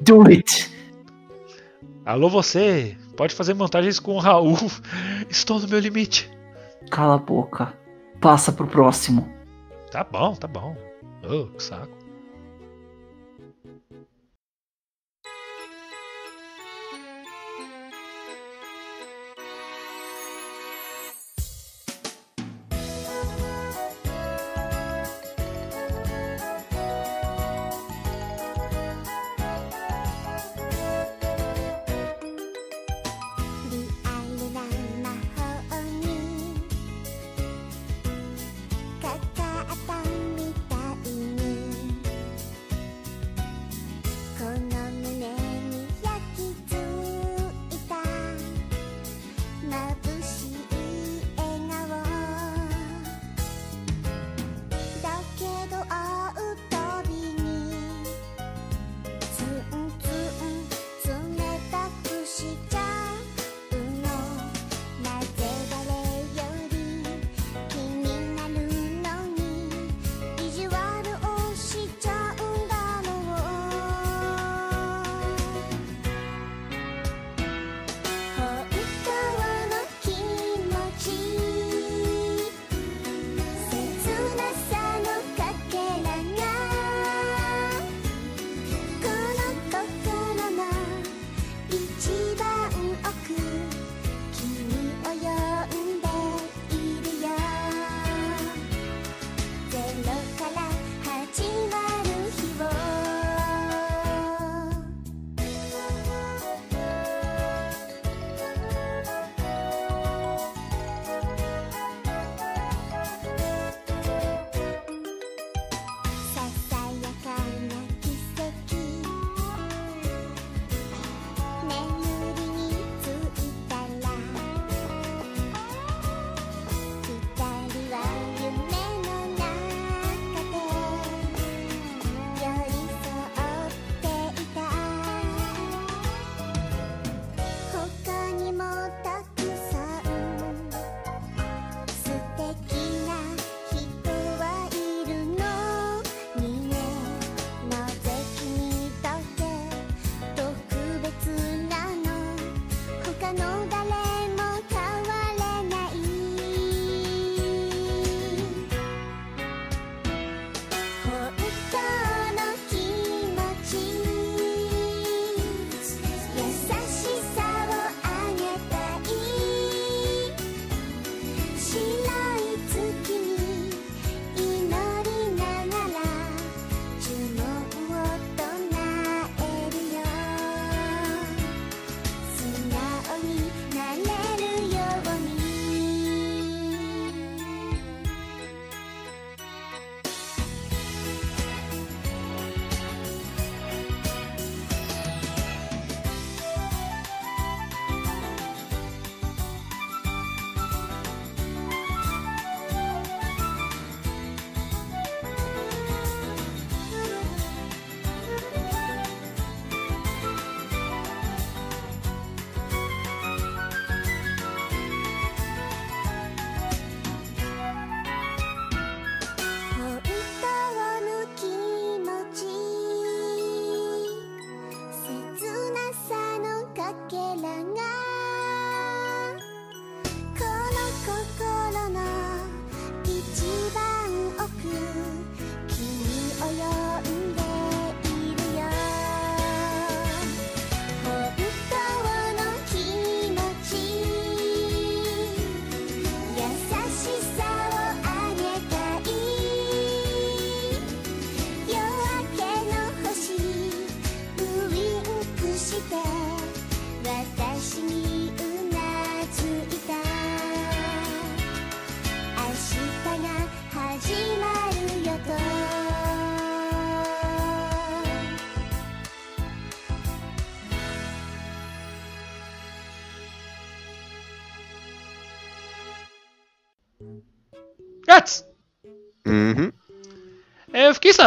do it. Alô, você. Pode fazer montagens com o Raul. Estou no meu limite. Cala a boca. Passa pro próximo. Tá bom, tá bom. Oh, que saco.「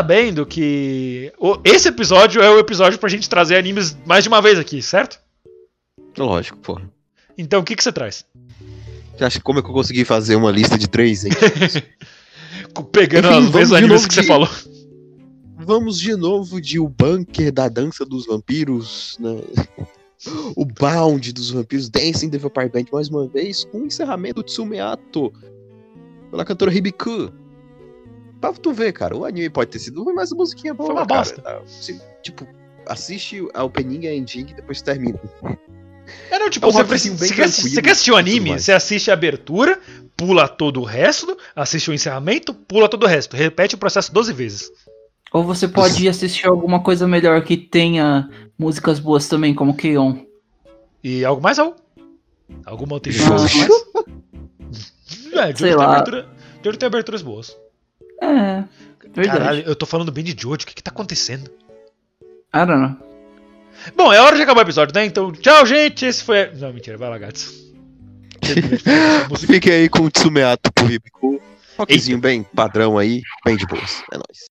sabendo que esse episódio é o episódio pra gente trazer animes mais de uma vez aqui, certo? Lógico, porra. Então o que, que você traz? Você acha como é que eu consegui fazer uma lista de três, hein? Pegando Enfim, de animes que você de- falou. Vamos de novo de O Bunker da Dança dos Vampiros, né? O Bound dos Vampiros, Dancing the Vampire Band, mais uma vez, com o encerramento de Tsumeato, pela cantora Hibiku. Pra tu ver, cara, o anime pode ter sido ruim, mas a musiquinha é boa, Foi uma cara. bosta. Você, tipo, assiste a opening e a ending e depois termina. É, não, tipo, É um você, precisa, bem você, quer, você quer assistir o tudo anime, você assiste a abertura, pula todo o resto, assiste o encerramento, pula todo o resto. Repete o processo 12 vezes. Ou você pode assistir alguma coisa melhor que tenha músicas boas também, como K-On! E algo mais, Raul? Alguma outra informação mais? É, Sei tem, lá. abertura, tem aberturas boas. É, verdade. Caralho, eu tô falando bem de Jojo, o que que tá acontecendo? I don't know. Bom, é hora de acabar o episódio, né? Então, tchau, gente. Esse foi. Não, mentira, vai lá, gatos. Fique aí com o Tsumeato por Hibiku. Rockzinho bem padrão aí, bem de boas. É nóis.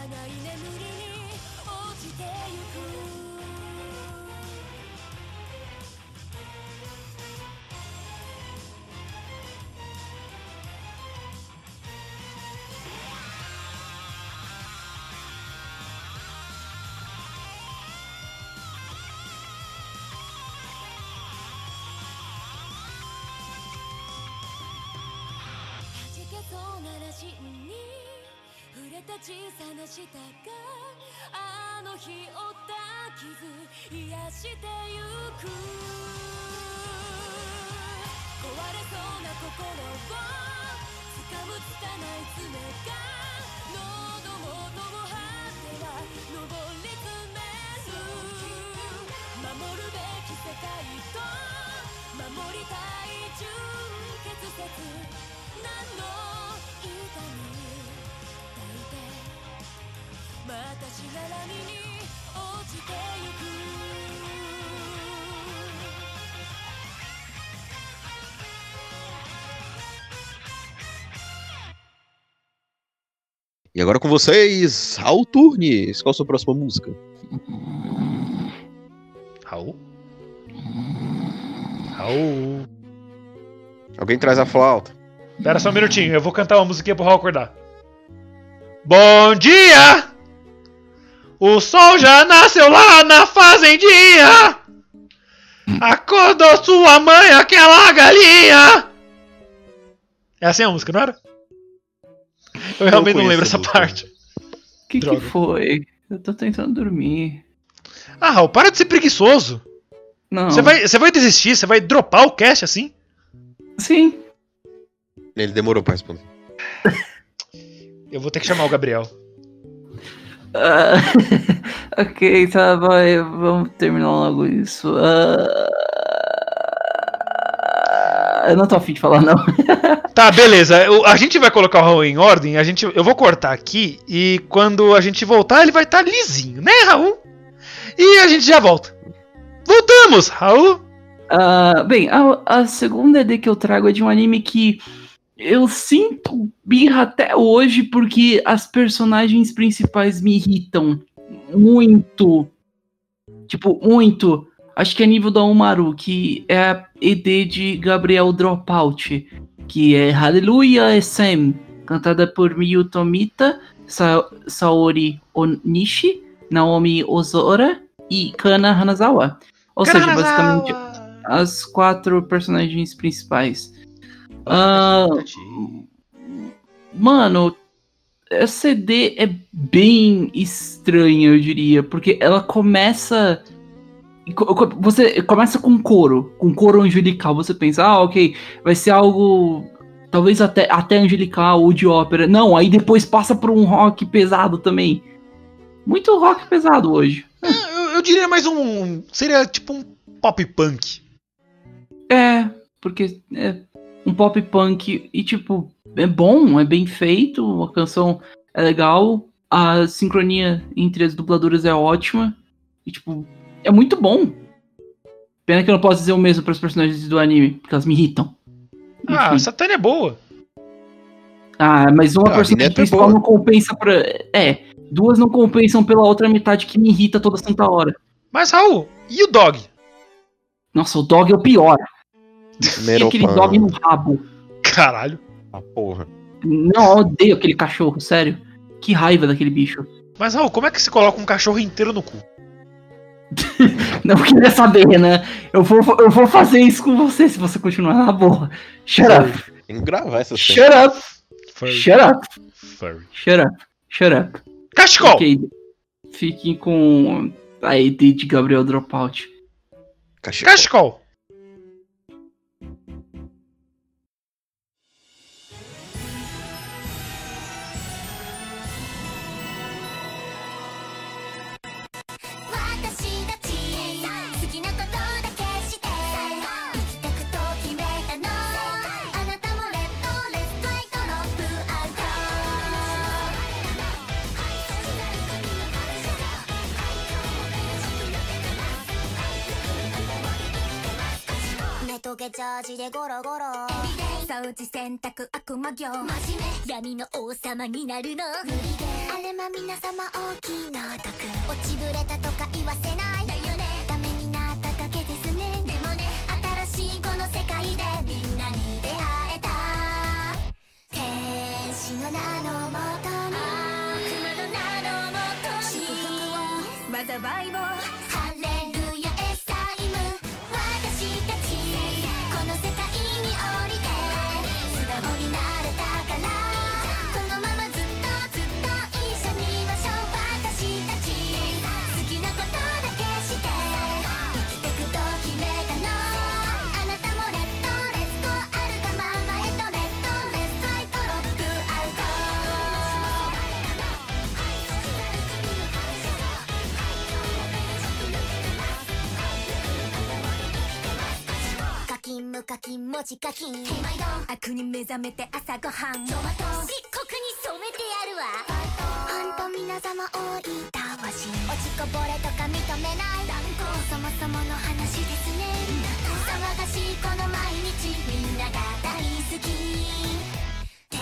長い眠りに落ちてゆく弾た小さな舌があの日負った傷癒してゆく壊れそうな心を掴む拙い爪が喉元を張っては上り詰める守るべき世界と守りたい純潔説何の E agora com vocês, Raul Turnes. Qual a sua próxima música? Raul? Raul? Alguém traz a flauta. Espera só um minutinho, eu vou cantar uma musiquinha pro Raul acordar. Bom dia! O sol já nasceu lá na fazendinha! Acordou sua mãe, aquela galinha! É assim a música, não era? Eu realmente não conheço lembro a essa parte. O que, que foi? Eu tô tentando dormir. Ah, Raul, para de ser preguiçoso. Não. Você vai, você vai desistir, você vai dropar o cast assim? Sim. Ele demorou pra responder. Eu vou ter que chamar o Gabriel. Ah, ok, tá, vai. Vamos terminar logo isso. Ah, eu não tô afim de falar, não. Tá, beleza. Eu- a gente vai colocar o Raul em ordem. A gente, eu vou cortar aqui e quando a gente voltar ele vai estar lisinho, né, Raul? E a gente já volta. Voltamos, Raul. Ah, bem, a, a segunda ED que eu trago é de um anime que eu sinto birra até hoje porque as personagens principais me irritam muito. Tipo, muito. Acho que é nível da Umaru, que é a ED de Gabriel Dropout, que é Hallelujah SM, cantada por Miyu Tomita, Sa Saori Onishi, Naomi Ozora e Kana Hanazawa. Ou seja, basicamente as quatro personagens principais. Ah, mano, essa CD é bem estranha, eu diria, porque ela começa. co- co- Você começa com coro, com coro angelical. Você pensa, ah, ok, vai ser algo. Talvez até, até angelical ou de ópera. Não, aí depois passa por um rock pesado também. Muito rock pesado hoje. Eu, eu diria mais um. Seria tipo um pop punk. É, porque é um pop punk e, tipo, é bom, é bem feito, a canção é legal, a sincronia entre as dubladoras é ótima, e, tipo, é muito bom. Pena que eu não posso dizer o mesmo para os personagens do anime, porque elas me irritam. Ah, Enfim. Satânia é boa. Ah, mas uma Ah, personagem é principal boa. não compensa pra. É, duas não compensam pela outra metade que me irrita toda santa hora. Mas, Raul, e o Dog? Nossa, o dog é o pior. E aquele dog no rabo. Caralho. Ah, porra. Não, eu odeio aquele cachorro, sério. Que raiva daquele bicho. Mas, Raul, como é que se coloca um cachorro inteiro no cu? Não queria saber, né? Eu vou, eu vou fazer isso com você se você continuar na boa. Shut up. Tem que gravar essa cena. Shut up. Furry. Shut up. Furry. Shut up. Shut up. Cachecol! Ok. Fiquem com a ED de Gabriel Dropout. Cachecol. Cachecol! ジでゴロゴロ。掃除洗濯悪魔業。闇の王様になるの。あれま皆様大きな毒落ちぶれたとか言わせない。だよね。ダメになっただけですね。でもね。新しいこの世界で。みんなに出会えた。天使の名のもとに。悪魔の名のもとに。祝福を。災いを無課金文字課金。手前ど悪に目覚めて朝ごはん。トマト漆黒に染めてやるわ。バイト、本当皆様多い。たわし。落ちこぼれとか認めない。断固そもそもの話ですね。騒がしいこの毎日。みんなが大好き。天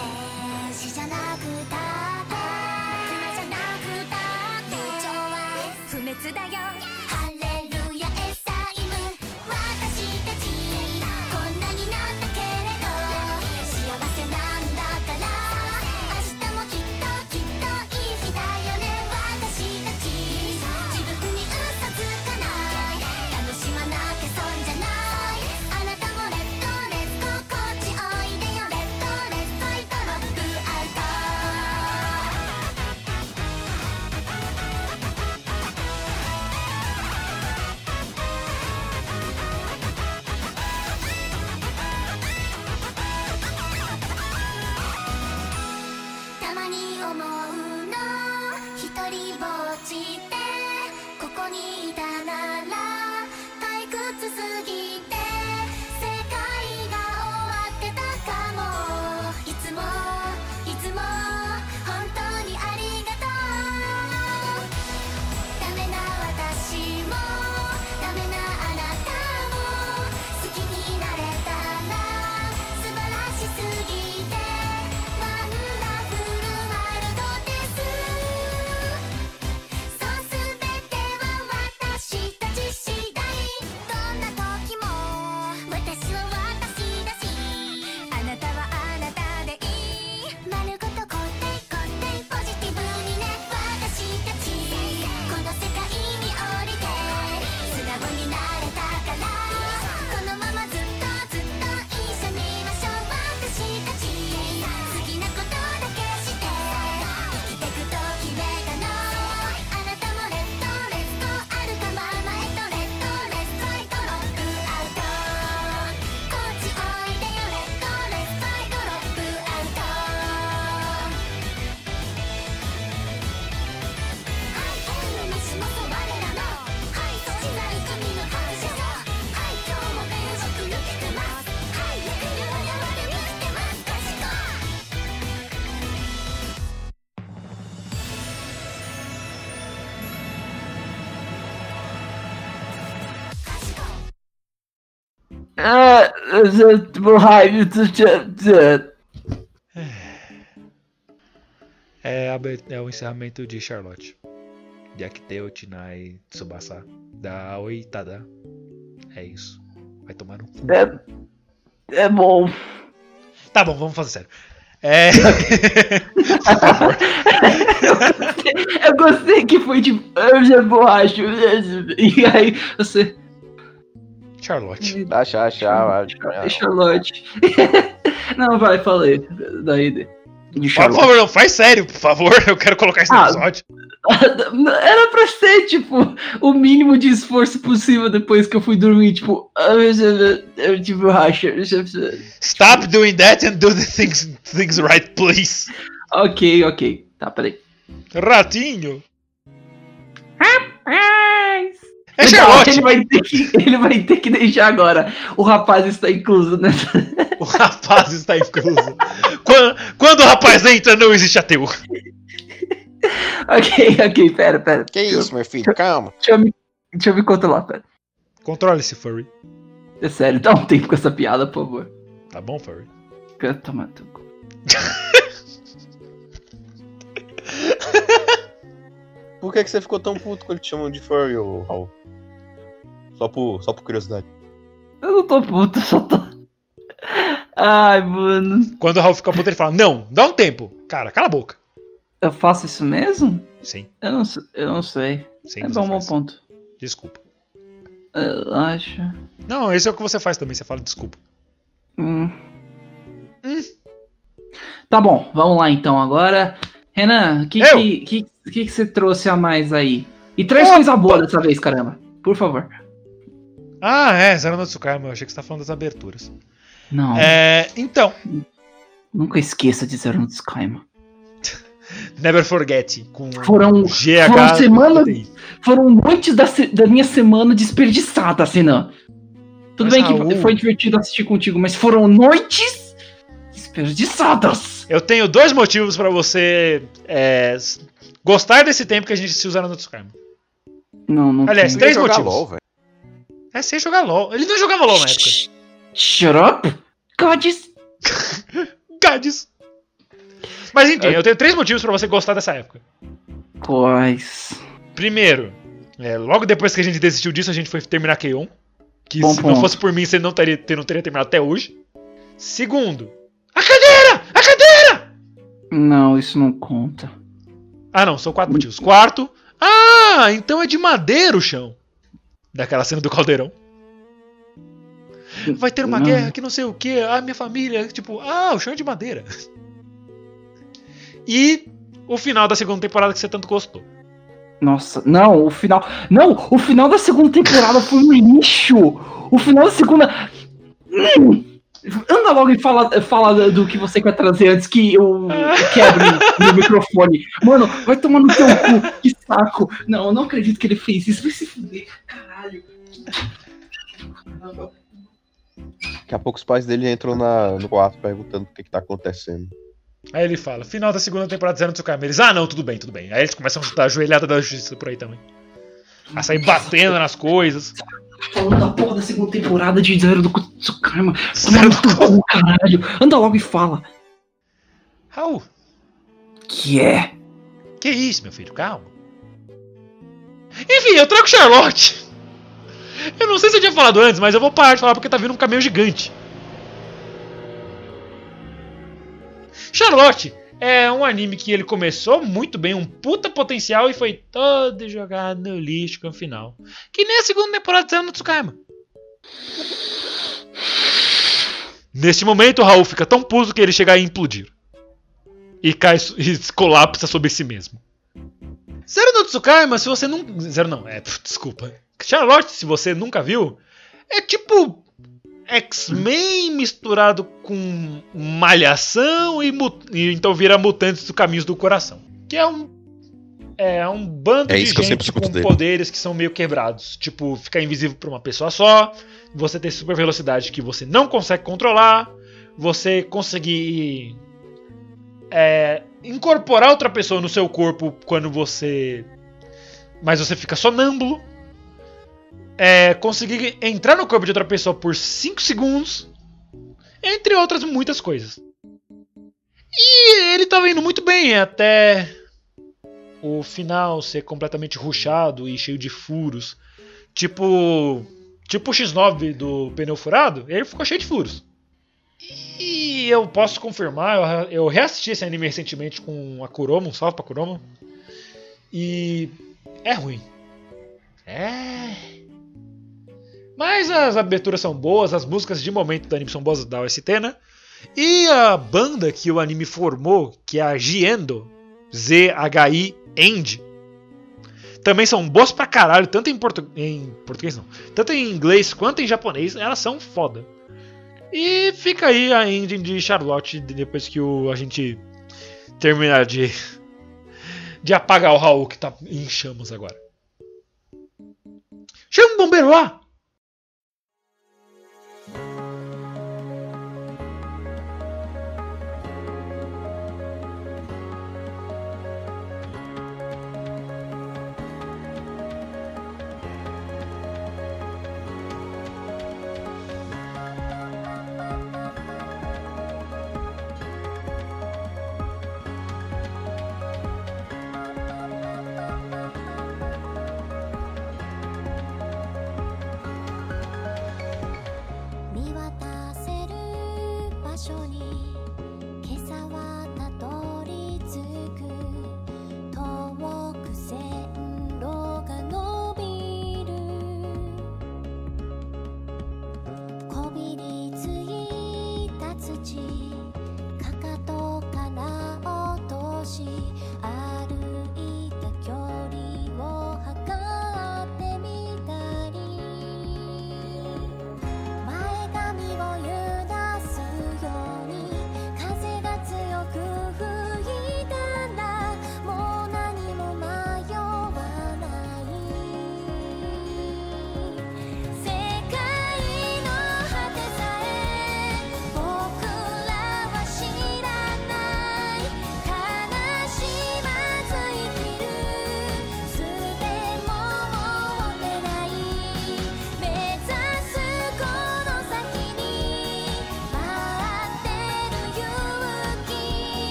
使じゃなくたって。熊じゃなくたって。不調は不滅だよ。É, be- é o encerramento de Charlotte. De Akiteo Tinai Tsubasa. Da Oitada. É isso. Vai tomar no cu. é, é bom. Tá bom, vamos fazer sério. É. Eu gostei que foi de ah, borracha. E aí você. Charlotte. Achar, achar. Charlotte. Não, vai, falei. Daí. De Por favor, não, faz sério, por favor. Eu quero colocar no Ah. episódio. Era pra ser, tipo, o mínimo de esforço possível depois que eu fui dormir, tipo, ah, eu tive borracha. Stop doing that and do the things, things right, please. Ok, ok. Tá, peraí. Ratinho. Rapaz! É Charlotte. ele, vai ter que, ele vai ter que deixar agora. O rapaz está incluso nessa. O rapaz está incluso. Quando, quando o rapaz entra, não existe ateu. Ok, ok, pera, pera. Que isso, meu filho? Calma. Deixa eu me, deixa eu me controlar, pera. Controle-se, Furry. É sério, dá um tempo com essa piada, por favor. Tá bom, Furry? Fica tomando. Por que, que você ficou tão puto quando te chamam de furry, ô Raul? Só por, só por curiosidade. Eu não tô puto, só tô. Ai, mano. Quando o Raul fica puto, ele fala: Não, dá um tempo. Cara, cala a boca. Eu faço isso mesmo? Sim, Eu não, sei- eu não sei. sim. é bom, bom faz. ponto. Desculpa. Eu acho. Não, esse é o que você faz também. Você fala desculpa. Hum. Tá bom, vamos lá então agora. Renan, o que, que, que, que, que você trouxe a mais aí? E traz coisa boa dessa vez, caramba. Por favor. Ah, é, Zero no Tsukaima. Eu achei que você tá falando das aberturas. Não, É, então, nunca esqueça de Zero no Tsukaima. Never Forget. Com Foram- GH. foram semana- Foram noites da, da minha semana desperdiçadas, Renan. Tudo Mas, bem que Raul- foi divertido assistir contigo, mas foram noites desperdiçadas. Eu tenho dois motivos pra você é, gostar desse tempo que a gente se usa no Tsukaima. Não, não Aliás, tem. três jogar motivos. LOL, velho. É sem jogar LOL. Ele não jogava LOL na época. Shut up! Gods! Gades. Mas enfim, eu tenho três motivos pra você gostar dessa época. Quais? Primeiro, É, logo depois que a gente desistiu disso, a gente foi terminar Keion. Que Bom se não ponto. fosse por mim, você não teria, ter- não teria terminado até hoje. Segundo! A cadeira! Não, isso não conta. Ah, não, são quatro motivos. Quarto, ah, então é de madeira o chão. Daquela cena do caldeirão. Vai ter uma Não. guerra que não sei o que, ah, minha família, tipo, ah, o chão é de madeira. E o final da segunda temporada que você tanto gostou. Nossa, não, o final. Não, o final da segunda temporada foi um lixo! O final da segunda. Hum! Anda logo e fala, fala do que você quer trazer antes que eu quebre meu microfone. Mano, vai tomar no teu cu, que saco. Não, eu não acredito que ele fez isso. Vai se fuder, caralho. Daqui a pouco os pais dele entram na, no quarto perguntando o que, que tá acontecendo. Aí ele fala, final da segunda temporada Zero no Tsukame. Eles, ah não, tudo bem, tudo bem. Aí eles começam a chutar a joelhada da justiça por aí também. A sair batendo nas coisas. Falando da porra da segunda temporada de Zero do Tsukama. Zero teu cu, caralho. Anda logo e fala. Raul, Que é? que isso, meu filho, calma. Enfim, eu trago Charlotte. Eu não sei se eu tinha falado antes, mas eu vou parar de falar porque tá vindo um caminhão gigante. Charlotte é um anime que ele começou muito bem, um puta potencial e foi todo jogado no lixo com o final. Que nem a segunda temporada de Zero no Tsukama. Neste momento, o Raul fica tão puto que ele chega a implodir. E cai e colapsa sobre si mesmo. Zero no Tsukama, se você não. Zero não, é. Desculpa. Charlotte, se você nunca viu, é tipo. X-Men misturado com malhação e, e então vira mutantes do caminhos do coração. Que é um. É um bando É de gente com dele. poderes que são meio quebrados. Tipo, ficar invisível pra uma pessoa só. Você ter super velocidade que você não consegue controlar. Você conseguir é, incorporar outra pessoa no seu corpo quando você. Mas você fica sonâmbulo. É, conseguir entrar no corpo de outra pessoa por 5 segundos. Entre outras muitas coisas. E ele tava indo muito bem até o final ser completamente ruchado e cheio de furos. Tipo. Tipo o X9 do pneu furado, ele ficou cheio de furos. E eu posso confirmar, eu, reassisti esse anime recentemente com a Kuroma, um salve pra Kuroma. E é ruim. É. Mas as aberturas são boas, as músicas de momento do anime são boas da OST, né? E a banda que o anime formou, que é a Giendo, Z-H-I End, também são boas pra caralho, tanto em, portu em português não, tanto em inglês quanto em japonês, elas são foda. E fica aí a ending de Charlotte depois que o, a gente terminar de, de apagar o Raul que tá em chamas agora. Chama o bombeiro lá!「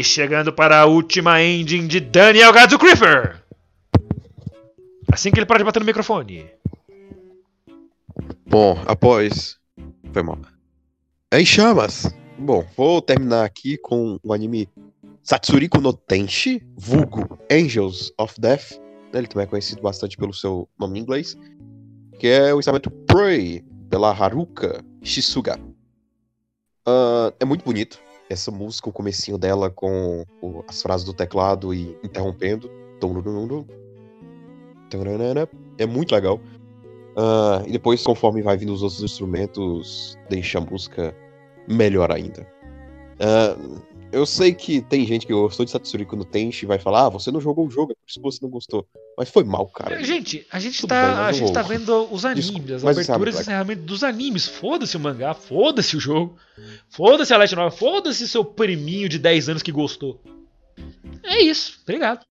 E chegando para a última ending de Daniel Gadzo Creeper. Assim que ele para de bater no microfone. Bom, após. Foi mal. Em chamas. Bom, vou terminar aqui com o anime Satsuriko no Tenshi, vulgo Angels of Death. Ele também é conhecido bastante pelo seu nome em inglês. Que é o encerramento Prey, pela Haruka Shisuga. Ah, é muito bonito. Essa música, o comecinho dela com o- as frases do teclado e interrompendo. É muito legal. Ah, e depois, conforme vai vindo os outros instrumentos, deixa a música melhor ainda. Ah, eu sei que tem gente que gostou de Satsuriko no Tenchi e vai falar, ah, você não jogou o jogo, é por isso que você não gostou. Mas foi mal, cara. Gente, a gente Tudo tá, bem, a gente tá vendo os animes, Desculpa, as é aberturas e encerramento dos animes. Foda-se o mangá, foda-se o jogo, foda-se a Light Novel, foda-se seu priminho de 10 anos que gostou. É isso, obrigado.「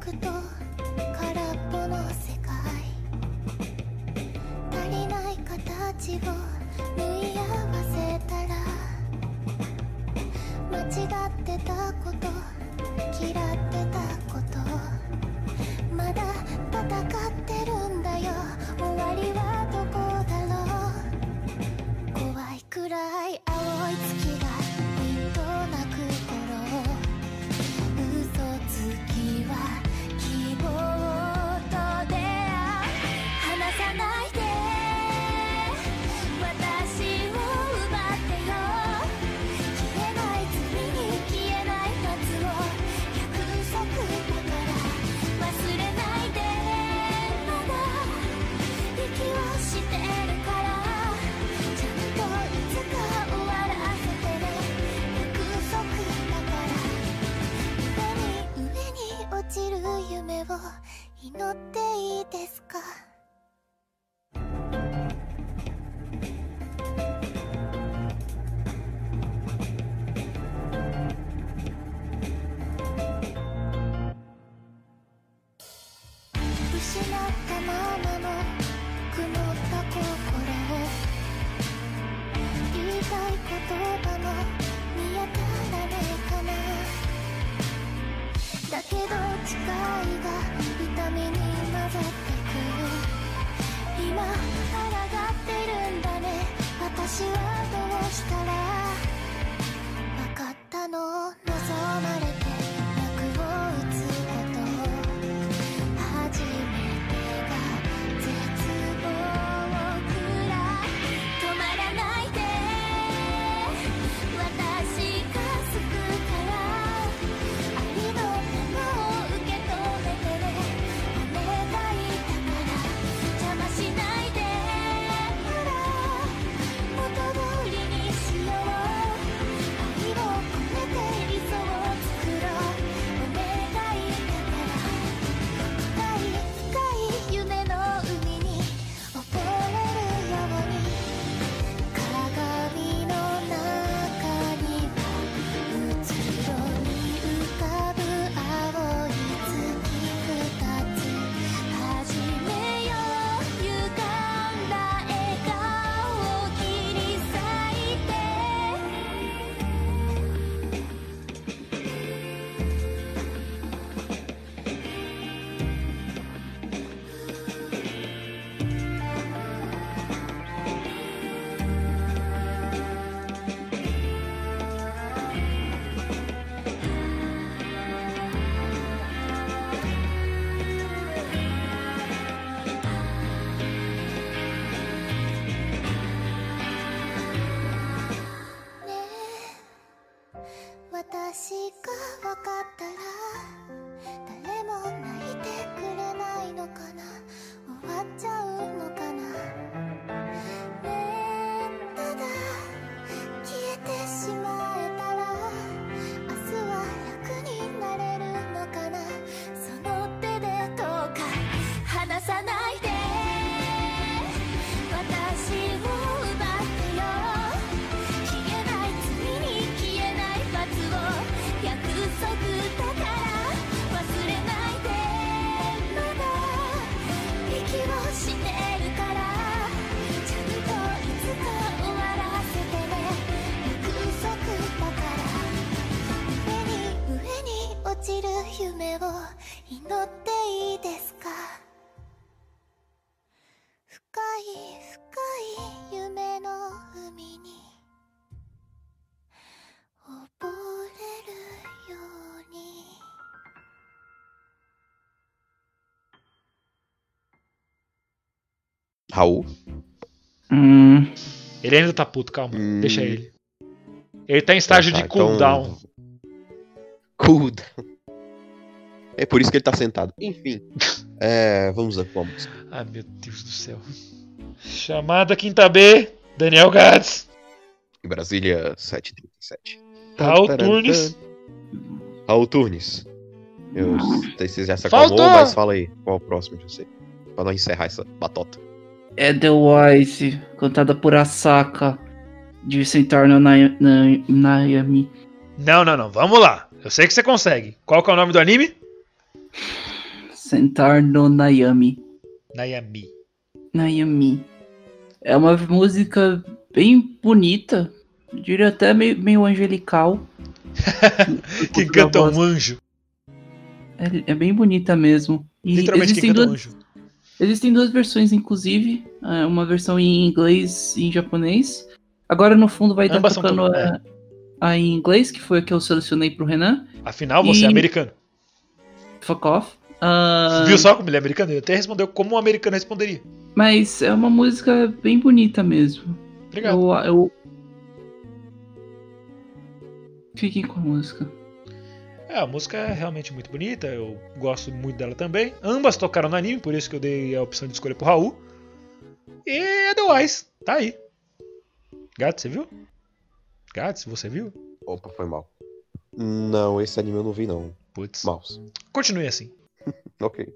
記憶と空っぽの世界」「足りない形を縫い合わせたら」「間違ってたこと嫌ってたこと」「まだ戦ってるんだよ。終わりはみに混ざってく今抗ってるんだね。私はどうしたら Raul. Hum, Ele ainda tá puto, calma. Hum. Deixa ele. Ele tá em estágio Tá, de então- cooldown. Cooldown. É por isso que ele tá sentado. Enfim. É, vamos a qual música? Ai, meu Deus do céu. Chamada Quinta B, Daniel Gades. Em Brasília, 7h37. Raul Turnes. Raul Turnes. Eu sei se você já se acalmou, Faltou! mas fala aí. Qual é o próximo de você? Pra não encerrar essa batota. Edelweiss, cantada por Asaka, de sentar no Naya- na- Nayami. Não, não, não. Vamos lá. Eu sei que você consegue. Qual que é o nome do anime? Sentar no Nayami. Nayami. Nayami. É uma música bem bonita, eu diria até meio, meio angelical. Quem Da canta um anjo. É, é bem bonita mesmo. E Literalmente existem canta um duas, anjo. Existem duas versões, inclusive. é, Uma versão em inglês e em japonês. Agora no fundo vai estar são tocando tudo- é. a, a em inglês, que foi a que eu selecionei pro Renan. Afinal, você é E- americano. Fuck off. Ah, Viu só como ele é americano? Ele até respondeu como um americano responderia. Mas é uma música bem bonita mesmo. Obrigado. Eu, eu... Fiquem com a música. É, a música é realmente muito bonita, eu gosto muito dela também. Ambas tocaram no anime, por isso que eu dei a opção de escolha pro Raul. E Edelweiss, tá aí. Gato, você viu? Gato, você viu? Opa, foi mal. Não, esse anime eu não vi, não. Putz. Mouse. Continue assim. Ok.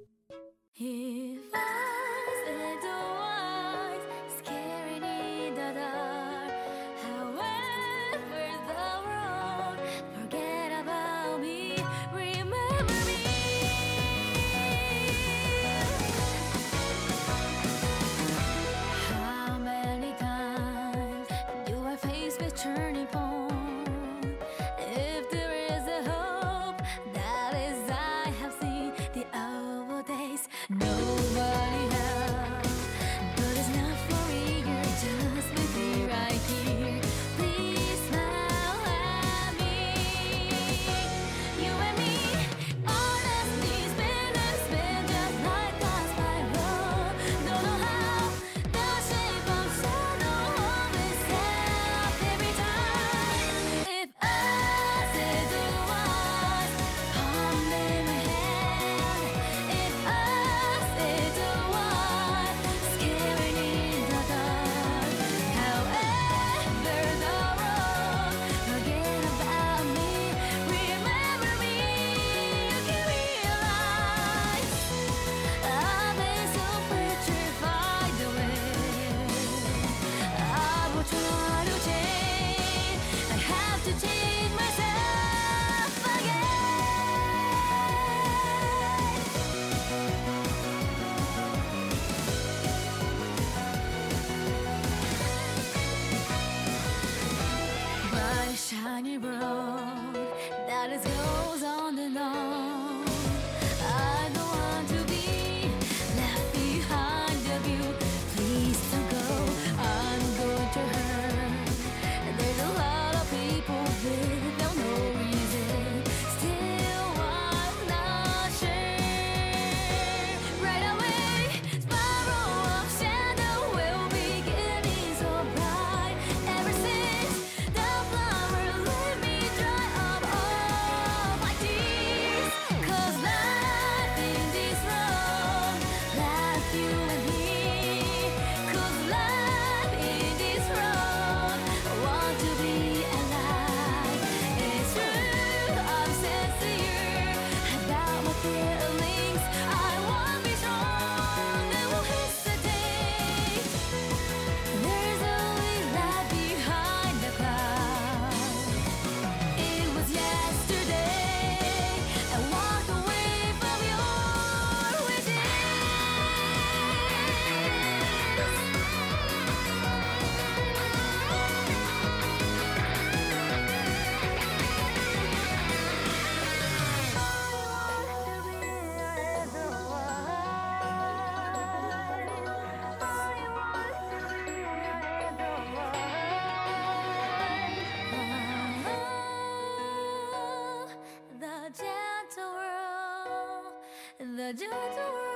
World, the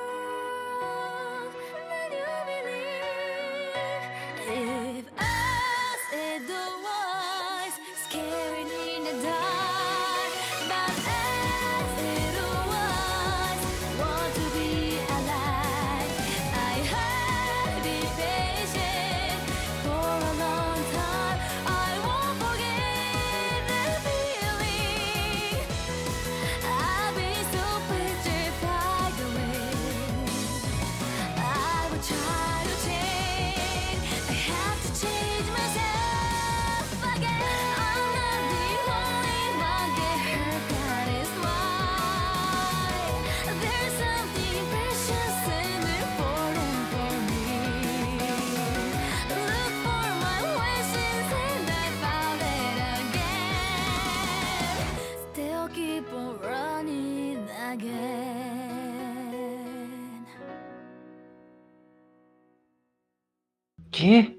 Quê?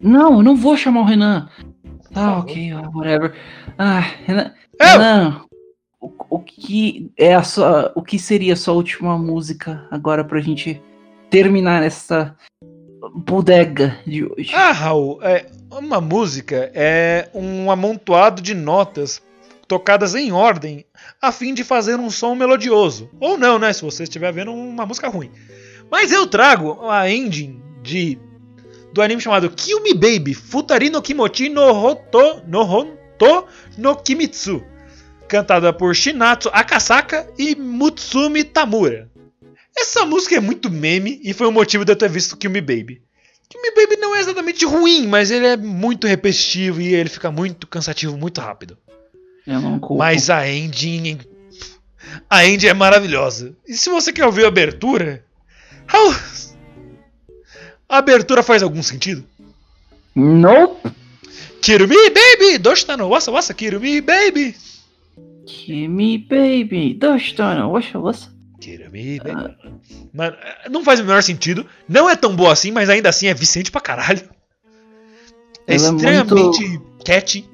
Não, eu não vou chamar o Renan. Tá, ok, whatever. Ah, Renan. Eu! Renan, o, o que é a sua. O que seria a sua última música agora pra gente terminar essa bodega de hoje? Ah, Raul, é, uma música é um amontoado de notas tocadas em ordem a fim de fazer um som melodioso. Ou não, né? Se você estiver vendo uma música ruim. Mas eu trago a ending de do anime chamado Kill Me Baby Futari no Kimochi no Hoto no Honto no Kimitsu, cantada por Shinatsu Akasaka e Mutsumi Tamura. Essa música é muito meme e foi o motivo de eu ter visto Kill Me Baby. Kill Me Baby não é exatamente ruim, mas ele é muito repetitivo e ele fica muito cansativo muito rápido. Eu não culpo. Mas a ending. A ending é maravilhosa. E se você quer ouvir a abertura. Raul, A abertura faz algum sentido? Nope. Kirumi, baby! Doshita no wasa wasa Kirumi, baby! Kimi baby, Doshitano, washa wasa. Kirumi, baby. Mano, não faz o menor sentido. Não é tão boa assim, mas ainda assim é vicente pra caralho. É Ela é extremamente catchy.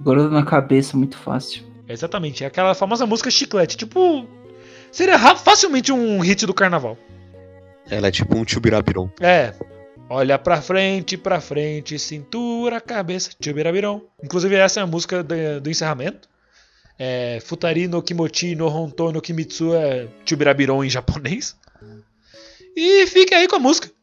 Agora na cabeça, muito fácil. Exatamente, é aquela famosa música chiclete. Tipo, seria facilmente um hit do carnaval. Ela é tipo um Chubirabiron. É. Olha pra frente, pra frente, cintura, cabeça, tchubirabiron. Inclusive, essa é a música do, do encerramento. É, Futari no Kimochi no Honto no Kimitsu é tchubirabiron em japonês. E fique aí com a música.「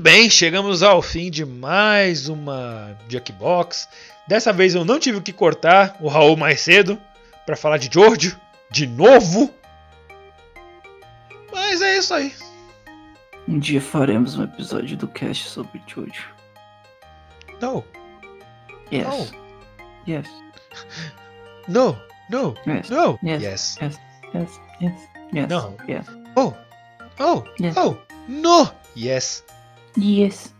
bem, chegamos ao fim de mais uma Jukebox. Dessa vez eu não tive que cortar o Raul mais cedo para falar de Jojo de novo. Mas é isso aí. Um dia faremos um episódio do cast sobre Jojo. Não, Yes. Não. Yes. No, no, Yes. no. Yes. Yes. Yes. Yes. Yes. Yes. No. Yes. Oh, oh, Yes. oh. No. Yes. Yes.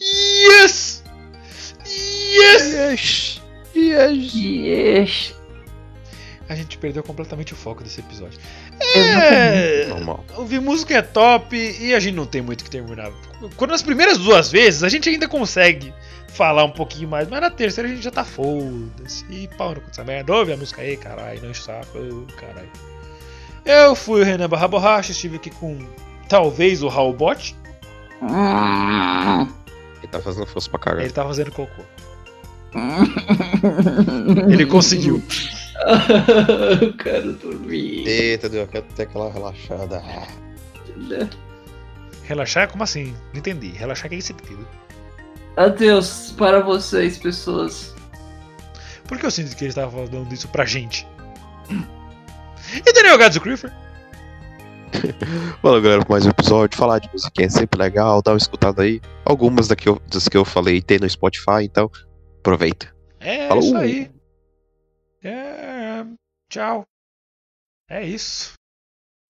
Yes. Yes. Yes! Yes! Yes. A gente perdeu completamente o foco desse episódio. É. Normal. Ouvir música é top e a gente não tem muito que terminar. Quando nas primeiras duas vezes a gente ainda consegue falar um pouquinho mais, mas na terceira a gente já tá foda-se. E pau no cu dessa merda. Ouve a música aí, caralho, não está. Oh, caralho. Eu fui o Renan Barra Borracha, estive aqui com talvez o Raul Bot. Ele tá fazendo força pra caralho. Ele tá fazendo cocô. Ele conseguiu. Eu quero dormir. Eita, deu até até aquela relaxada. Relaxar? Como assim? Não entendi. Relaxar que é sentido. Adeus para vocês, pessoas. Por que eu sinto que ele estava falando isso pra gente? E Daniel Gadzo Creeper? Valeu, galera, por mais um episódio. Falar de musiquinha é sempre legal, dá uma escutada aí. Algumas daqui eu- das que eu falei tem no Spotify, então aproveita. É Falou. isso aí. É... Tchau. É isso.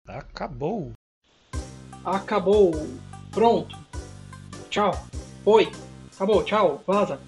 Acabou. Acabou. Pronto. Tchau. Foi. Acabou. Tchau. Vaza.